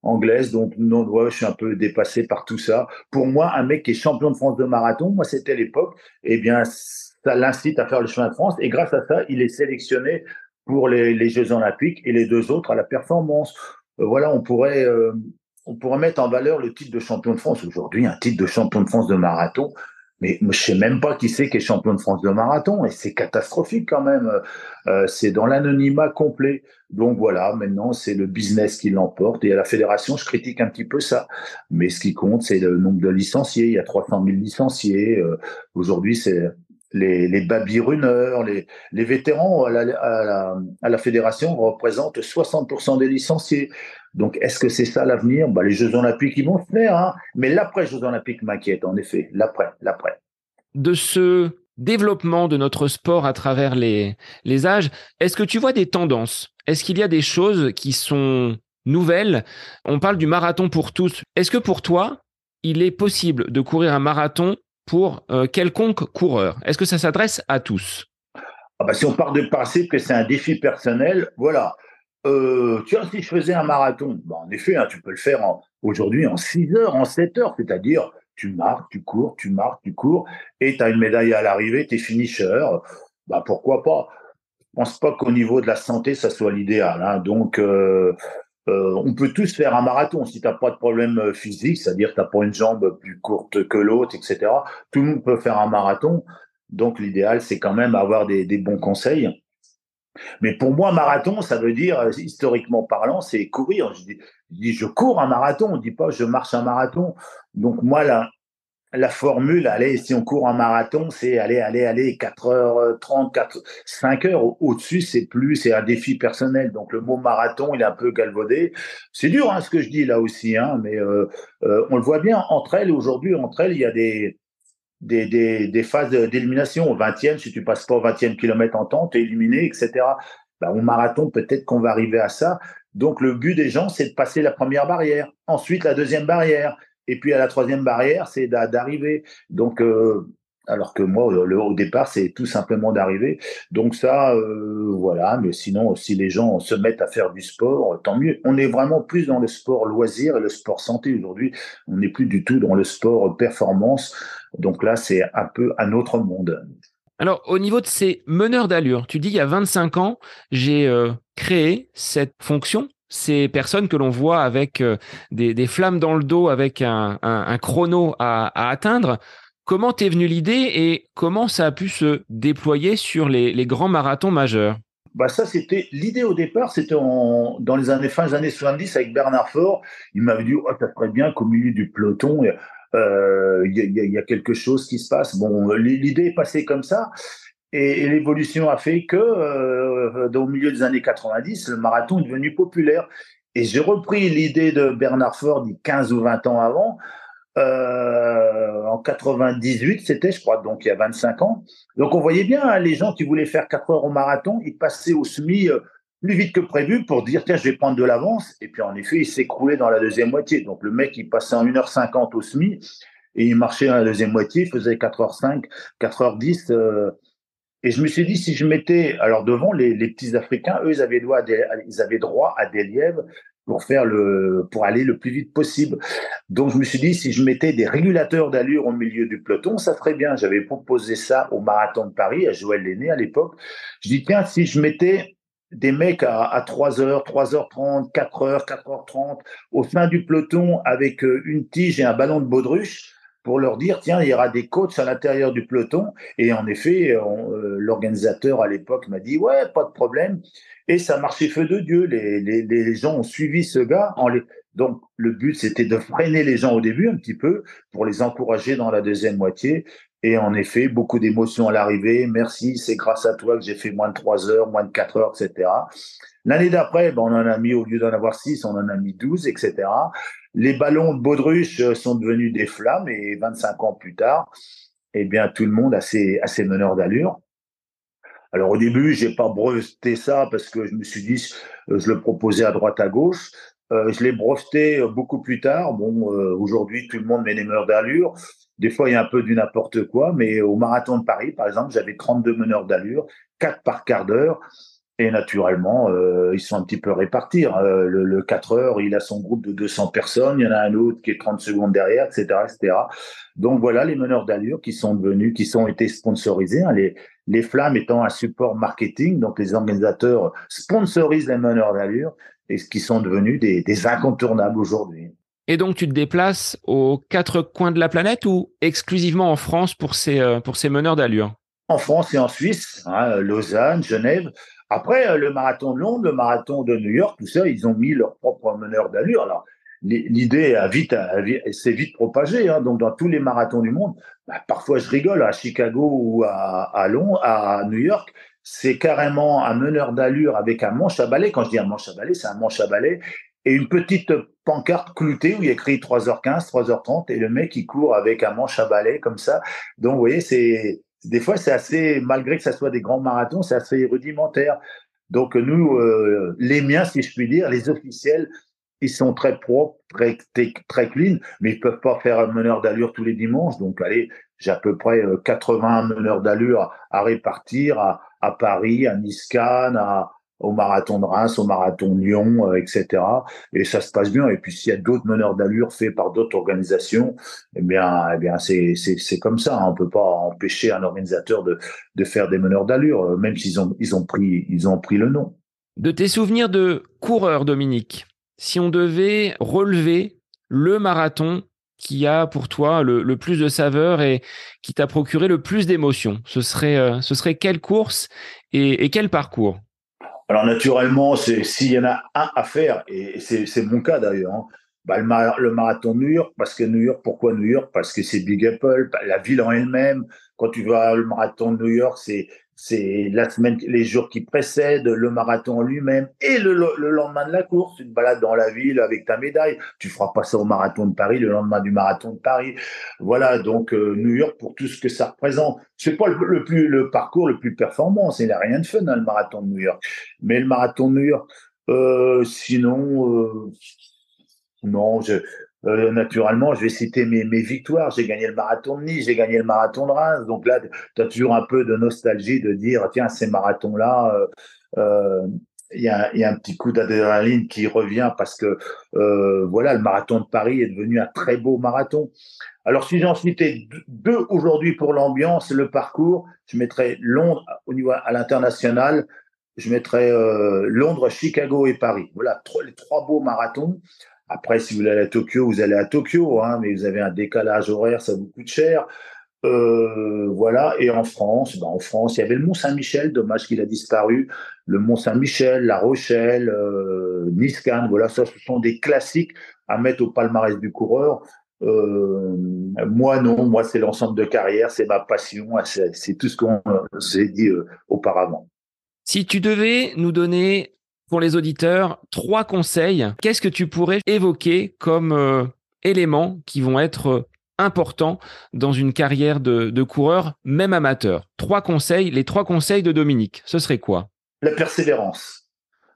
anglaise. Donc, non, ouais, je suis un peu dépassé par tout ça. Pour moi, un mec qui est champion de France de marathon, moi, c'était l'époque, eh bien, ça l'incite à faire le chemin de France. Et grâce à ça, il est sélectionné pour les, Jeux Olympiques et les deux autres à la performance. Euh, voilà, on pourrait, euh, on pourrait mettre en valeur le titre de champion de France. Aujourd'hui, un titre de champion de France de marathon, mais je sais même pas qui c'est qui est champion de France de marathon et c'est catastrophique quand même. Euh, c'est dans l'anonymat complet. Donc voilà, maintenant c'est le business qui l'emporte et à la fédération je critique un petit peu ça. Mais ce qui compte c'est le nombre de licenciés. Il y a 300 000 licenciés. Euh, aujourd'hui c'est les, les baby runners, les, vétérans à la, fédération représentent 60% des licenciés. Donc, est-ce que c'est ça l'avenir? Bah, Les Jeux Olympiques, ils vont se faire. Hein Mais l'après-Jeux Olympiques m'inquiète, en effet. L'après, l'après. De ce développement de notre sport à travers les âges, est-ce que tu vois des tendances? Est-ce qu'il y a des choses qui sont nouvelles? On parle du marathon pour tous. Est-ce que pour toi, il est possible de courir un marathon pour euh, quelconque coureur Est-ce que ça s'adresse à tous? Ah bah, Si on part du principe que c'est un défi personnel, voilà. Euh, tu vois, si je faisais un marathon, bah, en effet, hein, tu peux le faire aujourd'hui en 6 heures, en 7 heures, c'est-à-dire tu marques, tu cours, tu marques, tu cours, et tu as une médaille à l'arrivée, tu es finisher, bah, pourquoi pas? Je pense pas qu'au niveau de la santé, ça soit l'idéal. Hein. donc, euh, euh, on peut tous faire un marathon si tu n'as pas de problème physique, c'est-à-dire que tu n'as pas une jambe plus courte que l'autre, etc. Tout le monde peut faire un marathon. Donc, l'idéal, c'est quand même avoir des bons conseils. Mais pour moi, marathon, ça veut dire, euh, historiquement parlant, c'est courir. Je dis, je cours un marathon, on ne dit pas je marche un marathon. Donc moi, la, la formule, allez, si on court un marathon, c'est allez, allez, allez, 4h30, 4, 5 heures. Au-dessus, c'est plus, c'est un défi personnel. Donc le mot marathon, il est un peu galvaudé. C'est dur, hein, ce que je dis là aussi, hein, mais euh, euh, on le voit bien entre elles. Aujourd'hui, entre elles, il y a des, des, des, phases d'élimination. Au 20e, si tu passes pas au 20e kilomètre en temps, tu éliminé, etc. Ben, au marathon, peut-être qu'on va arriver à ça. Donc, le but des gens, c'est de passer la première barrière. Ensuite, la deuxième barrière. Et puis, à la troisième barrière, c'est d'arriver. Donc, euh, alors que moi, le, au départ, c'est tout simplement d'arriver. Donc ça, euh, voilà. Mais sinon, si les gens se mettent à faire du sport, tant mieux. On est vraiment plus dans le sport loisir et le sport santé aujourd'hui. On n'est plus du tout dans le sport performance. Donc là, c'est un peu un autre monde. Alors, au niveau de ces meneurs d'allure, tu dis il y a 25 ans, j'ai euh, créé cette fonction ces personnes que l'on voit avec euh, des, flammes dans le dos, avec un, chrono à, atteindre. Comment t'es venu l'idée et comment ça a pu se déployer sur les, grands marathons majeurs? Bah ça, c'était l'idée au départ, c'était dans les années fin des années 70 avec Bernard Faure. Il m'avait dit, oh, ça serait bien qu'au milieu du peloton, euh, il y, a, quelque chose qui se passe. Bon, l'idée est passée comme ça. Et, l'évolution a fait que, euh, au milieu des années 90, le marathon est devenu populaire. Et j'ai repris l'idée de Bernard Ford 15 ou 20 ans avant, Euh, en 98, c'était, je crois, donc il y a 25 ans. Donc on voyait bien hein, les gens qui voulaient faire 4 heures au marathon, ils passaient au semi euh, plus vite que prévu pour dire tiens, je vais prendre de l'avance. Et puis en effet, il s'écroulait dans la deuxième moitié. Donc le mec, il passait en 1h50 au semi et il marchait dans la deuxième moitié, il faisait 4h05, 4h10. Euh, et je me suis dit, si je mettais, alors devant les, les petits Africains, eux, ils avaient, droit à des, ils avaient droit à des lièvres pour faire le, pour aller le plus vite possible. Donc je me suis dit, si je mettais des régulateurs d'allure au milieu du peloton, ça serait bien. J'avais proposé ça au marathon de Paris, à Joël Lenné à l'époque. Je dis, tiens, si je mettais des mecs à, à 3h, 3h30, 4h, 4h30 au sein du peloton avec euh, une tige et un ballon de baudruche, pour leur dire tiens il y aura des coachs à l'intérieur du peloton. Et en effet euh, l'organisateur à l'époque m'a dit ouais pas de problème. Et ça marchait feu de dieu. Les, les, les gens ont suivi ce gars donc le but c'était de freiner les gens au début un petit peu pour les encourager dans la deuxième moitié. Et en effet beaucoup d'émotions à l'arrivée. Merci c'est grâce à toi que j'ai fait moins de trois heures moins de quatre heures etc L'année d'après, ben, on en a mis, au lieu d'en avoir six, on en a mis 12, etc. Les ballons de baudruche euh, sont devenus des flammes et 25 ans plus tard, eh bien, tout le monde a ses, a ses meneurs d'allure. Alors au début, j'ai pas breveté ça parce que je me suis dit, euh, je le proposais à droite à gauche. Euh, je l'ai breveté beaucoup plus tard. Bon, aujourd'hui, tout le monde met des meneurs d'allure. Des fois, il y a un peu du n'importe quoi, mais au marathon de Paris, par exemple, j'avais 32 meneurs d'allure, 4 par quart d'heure. Et naturellement, euh, ils sont un petit peu répartis. Hein. Le, le, 4 heures, il a son groupe de 200 personnes, il y en a un autre qui est 30 secondes derrière, etc., etc. Donc voilà les meneurs d'allure qui sont devenus, qui sont été sponsorisés. Hein. Les, les flammes étant un support marketing, donc les organisateurs sponsorisent les meneurs d'allure et qui sont devenus des, des incontournables aujourd'hui. Et donc tu te déplaces aux quatre coins de la planète ou exclusivement en France pour ces, euh, pour ces meneurs d'allure? En France et en Suisse, hein, Lausanne, Genève. Après, euh, le marathon de Londres, le marathon de New York, tout ça, ils ont mis leur propre meneur d'allure. Alors, l'idée a vite, s'est vite propagée. Hein. Donc, dans tous les marathons du monde, bah, parfois je rigole à Chicago ou à, à Londres, à New York, c'est carrément un meneur d'allure avec un manche à balai. Quand je dis un manche à balai, c'est un manche à balai et une petite pancarte cloutée où il y a écrit 3h15, 3h30 et le mec il court avec un manche à balai comme ça. Donc, vous voyez, c'est des fois, c'est assez, malgré que ça soit des grands marathons, c'est assez rudimentaire. Donc nous, euh, les miens, si je puis dire, les officiels, ils sont très propres, très, très clean, mais ils peuvent pas faire un meneur d'allure tous les dimanches. Donc allez, j'ai à peu près 80 euh, meneurs d'allure à répartir à, Paris, à Niscan, à, au marathon de Reims, au marathon de Lyon, euh, etc. Et ça se passe bien. Et puis s'il y a d'autres meneurs d'allure faits par d'autres organisations, eh bien, eh bien c'est c'est comme ça. On peut pas empêcher un organisateur de de faire des meneurs d'allure, euh, même s'ils ont ils ont pris ils ont pris le nom. De tes souvenirs de coureur, Dominique, si on devait relever le marathon qui a pour toi le, le plus de saveur et qui t'a procuré le plus d'émotions, ce serait euh, ce serait quelle course et quel parcours? Alors naturellement, s'il y en a un à faire, et c'est mon cas d'ailleurs, hein, bah, le, le, marathon New York, parce que New York, pourquoi New York? Parce que c'est Big Apple, la ville en elle-même. Quand tu vas le marathon de New York, c'est c'est la semaine, les jours qui précèdent, le marathon lui-même et le, le, lendemain de la course. Tu te balades dans la ville avec ta médaille. Tu feras pas ça au marathon de Paris le lendemain du marathon de Paris. Voilà, donc euh, New York pour tout ce que ça représente. C'est pas le, plus le parcours le plus performant. C'est rien de fun dans le marathon de New York. Mais le marathon de New York, euh, sinon, euh, non, je, euh, naturellement, je vais citer mes, mes victoires. J'ai gagné le marathon de Nice, j'ai gagné le marathon de Reims. Donc là, tu as toujours un peu de nostalgie de dire, tiens, ces marathons-là, euh, euh, il y, a, y, a, un petit coup d'adrénaline qui revient parce que euh, voilà, le marathon de Paris est devenu un très beau marathon. Alors si j'en citais deux aujourd'hui pour l'ambiance, le parcours, je mettrais Londres au niveau à l'international, je mettrais euh, Londres, Chicago et Paris. Voilà, trois, les trois beaux marathons. Après, si vous allez à Tokyo, vous allez à Tokyo, hein, mais vous avez un décalage horaire, ça vous coûte cher. Euh, voilà. Et en France, ben en France, il y avait le Mont Saint-Michel, dommage qu'il a disparu. Le Mont Saint-Michel, La Rochelle, euh, Niscan, voilà, ça, ce sont des classiques à mettre au palmarès du coureur. Euh, moi, non, moi, c'est l'ensemble de carrière, c'est ma passion, c'est tout ce qu'on s'est dit euh, auparavant. Si tu devais nous donner pour les auditeurs trois conseils. Qu'est-ce que tu pourrais évoquer comme euh, éléments qui vont être importants dans une carrière de, coureur, même amateur? Trois conseils, les trois conseils de Dominique, ce serait quoi? La persévérance.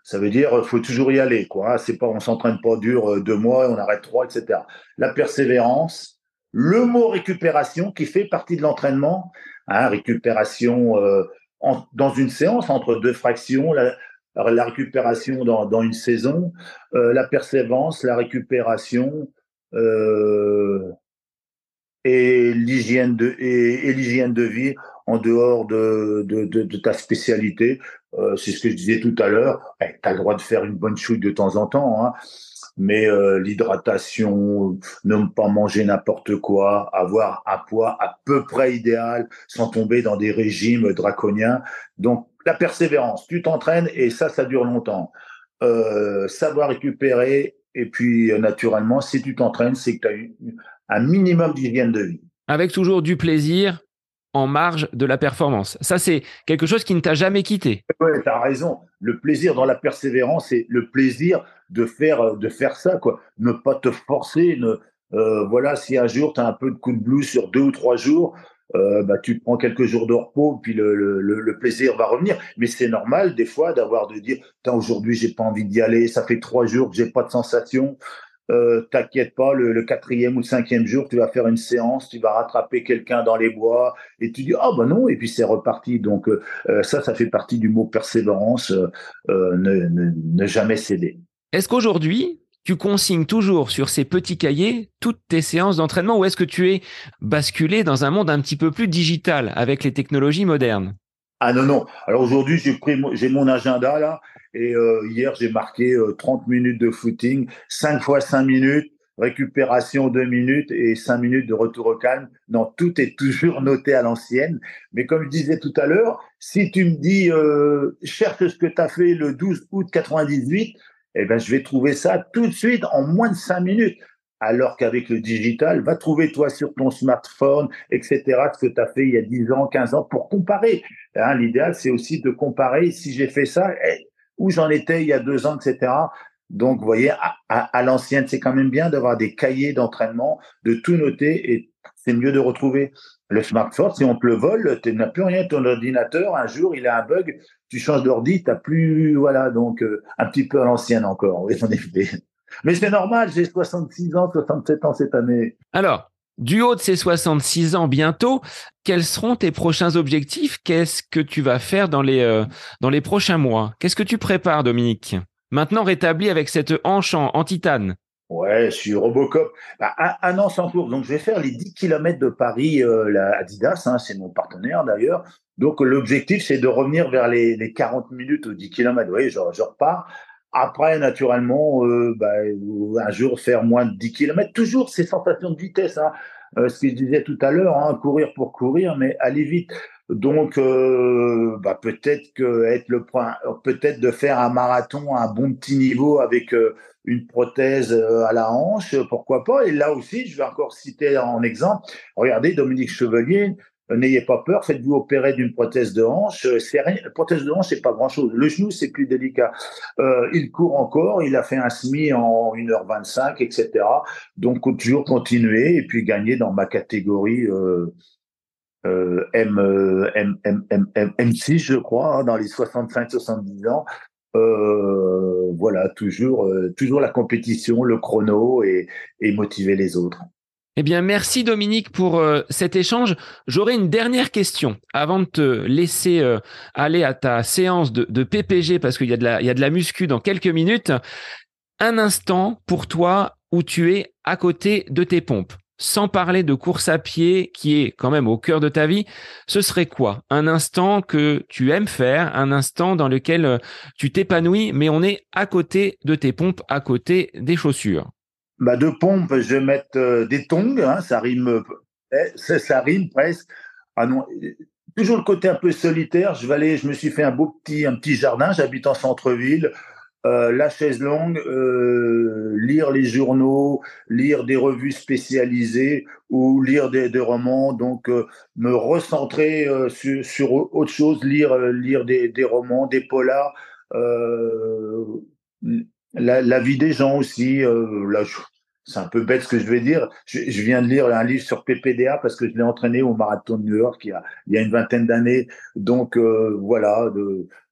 Ça veut dire faut toujours y aller. Quoi. C'est pas, on s'entraîne pas dur deux mois, on arrête trois, etc. La persévérance, le mot récupération qui fait partie de l'entraînement, hein, récupération euh, dans une séance entre deux fractions, récupération dans, une saison, euh, la persévérance, la récupération euh, et l'hygiène de vie en dehors de, ta spécialité. C'est ce que je disais tout à l'heure. Eh, tu as le droit de faire une bonne chouille de temps en temps. Hein mais euh, l'hydratation, ne pas manger n'importe quoi, avoir un poids à peu près idéal sans tomber dans des régimes draconiens. Donc la persévérance, tu t'entraînes et ça, ça dure longtemps. Euh, savoir récupérer et puis euh, naturellement, si tu t'entraînes, c'est que tu as eu un minimum d'hygiène de vie. Avec toujours du plaisir, en marge de la performance. Ça, c'est quelque chose qui ne t'a jamais quitté. Oui, tu as raison. Le plaisir dans la persévérance, c'est le plaisir de faire, de faire ça. Quoi. Ne pas te forcer. Ne, euh, voilà, si un jour tu as un peu de coup de blues sur deux ou trois jours, euh, bah, tu prends quelques jours de repos, puis le, le, plaisir va revenir. Mais c'est normal des fois d'avoir de dire, aujourd'hui j'ai pas envie d'y aller, ça fait trois jours que j'ai pas de sensation. Euh, t'inquiète pas, le, quatrième ou le cinquième jour, tu vas faire une séance, tu vas rattraper quelqu'un dans les bois, et tu dis ah ben non, et puis c'est reparti. Donc euh, ça, ça fait partie du mot persévérance, ne, ne, jamais céder. Est-ce qu'aujourd'hui, tu consignes toujours sur ces petits cahiers toutes tes séances d'entraînement, ou est-ce que tu es basculé dans un monde un petit peu plus digital avec les technologies modernes? Ah non, non. Alors aujourd'hui, j'ai mon agenda là, et euh, hier, j'ai marqué 30 euh, minutes de footing, 5 fois 5 minutes, récupération 2 minutes et 5 minutes de retour au calme. Non, tout est toujours noté à l'ancienne. Mais comme je disais tout à l'heure, si tu me dis, euh, cherche ce que tu as fait le 12 août 98, eh ben, je vais trouver ça tout de suite en moins de 5 minutes alors qu'avec le digital, va trouver toi sur ton smartphone, etc., ce que tu as fait il y a 10 ans, 15 ans, pour comparer. Hein, l'idéal, c'est aussi de comparer si j'ai fait ça, eh, où j'en étais il y a deux ans, etc. Donc, vous voyez, à, l'ancienne, c'est quand même bien d'avoir des cahiers d'entraînement, de tout noter, et c'est mieux de retrouver le smartphone. Si on te le vole, tu n'as plus rien. Ton ordinateur, un jour, il a un bug, tu changes d'ordi, tu n'as plus, voilà, donc euh, un petit peu à l'ancienne encore, en effet. Mais c'est normal, j'ai 66 ans, 67 ans cette année. Alors, du haut de ces 66 ans bientôt, quels seront tes prochains objectifs? Qu'est-ce que tu vas faire dans les, euh, dans les prochains mois? Qu'est-ce que tu prépares, Dominique? Maintenant rétabli avec cette hanche en, titane. Ouais, je suis Robocop. Bah, un, an sans cours. Donc, je vais faire les 10 km de Paris, euh, la Adidas, hein, c'est mon partenaire d'ailleurs. Donc, l'objectif, c'est de revenir vers les, les 40 minutes ou 10 km. Oui, je, je repars. Après, naturellement, euh, bah, un jour faire moins de 10 km, toujours ces sensations de vitesse. Hein. Euh, ce que je disais tout à l'heure, hein, courir pour courir, mais aller vite. Donc, euh, bah, peut-être que être le point, peut-être de faire un marathon à un bon petit niveau avec une prothèse à la hanche, pourquoi pas. Et là aussi, je vais encore citer en exemple. Regardez, Dominique Chevalier, euh, n'ayez pas peur, faites-vous opérer d'une prothèse de hanche. Euh, c'est rien, prothèse de hanche, c'est pas grand-chose. Le genou, c'est plus délicat. Euh, il court encore, il a fait un SMI en 1h25, etc. Donc, toujours continuer et puis gagner dans ma catégorie euh, euh, M, M, M, M, M, M6, je crois, hein, dans les 65-70 ans. Euh, voilà, toujours, toujours la compétition, le chrono et, et motiver les autres. Eh bien, merci Dominique pour euh, cet échange. J'aurais une dernière question avant de te laisser euh, aller à ta séance de, PPG parce qu'il y, a de la, il y a de la muscu dans quelques minutes. Un instant pour toi où tu es à côté de tes pompes. Sans parler de course à pied qui est quand même au cœur de ta vie, ce serait quoi? Un instant que tu aimes faire, un instant dans lequel euh, tu t'épanouis, mais on est à côté de tes pompes, à côté des chaussures? Bah, de pompe, je vais mettre euh, des tongs, hein, ça rime, eh, ça, rime presque. Ah toujours le côté un peu solitaire. Je vais je me suis fait un beau petit, un petit jardin. J'habite en centre-ville. Euh, la chaise longue, euh, lire les journaux, lire des revues spécialisées ou lire des, romans. Donc, me recentrer sur, sur, autre chose, lire, lire des, des romans, des polars la, la, vie des gens aussi. Euh, là, c'est un peu bête ce que je vais dire. Je, viens de lire un livre sur PPDA parce que je l'ai entraîné au marathon de New York il y a, il y a une vingtaine d'années. Donc euh, voilà,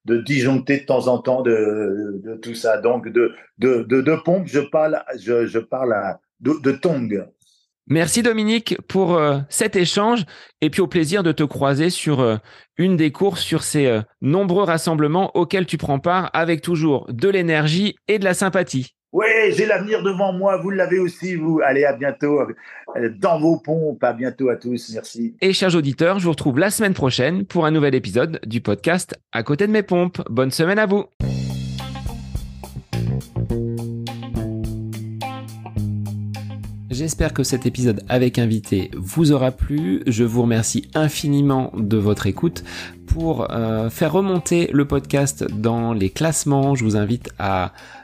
de disjoncter de temps en temps de, tout ça. Donc de, de, de, pompe, je parle, je, parle de, de. Merci Dominique pour euh, cet échange et puis au plaisir de te croiser sur euh, une des courses, sur ces nombreux rassemblements auxquels tu prends part avec toujours de l'énergie et de la sympathie. Oui, j'ai l'avenir devant moi. Vous l'avez aussi, vous. Allez, à bientôt euh, dans vos pompes. À bientôt à tous. Merci. Et chers auditeurs, je vous retrouve la semaine prochaine pour un nouvel épisode du podcast À côté de mes pompes. Bonne semaine à vous. J'espère que cet épisode avec invité vous aura plu. Je vous remercie infiniment de votre écoute. Pour euh, faire remonter le podcast dans les classements, je vous invite à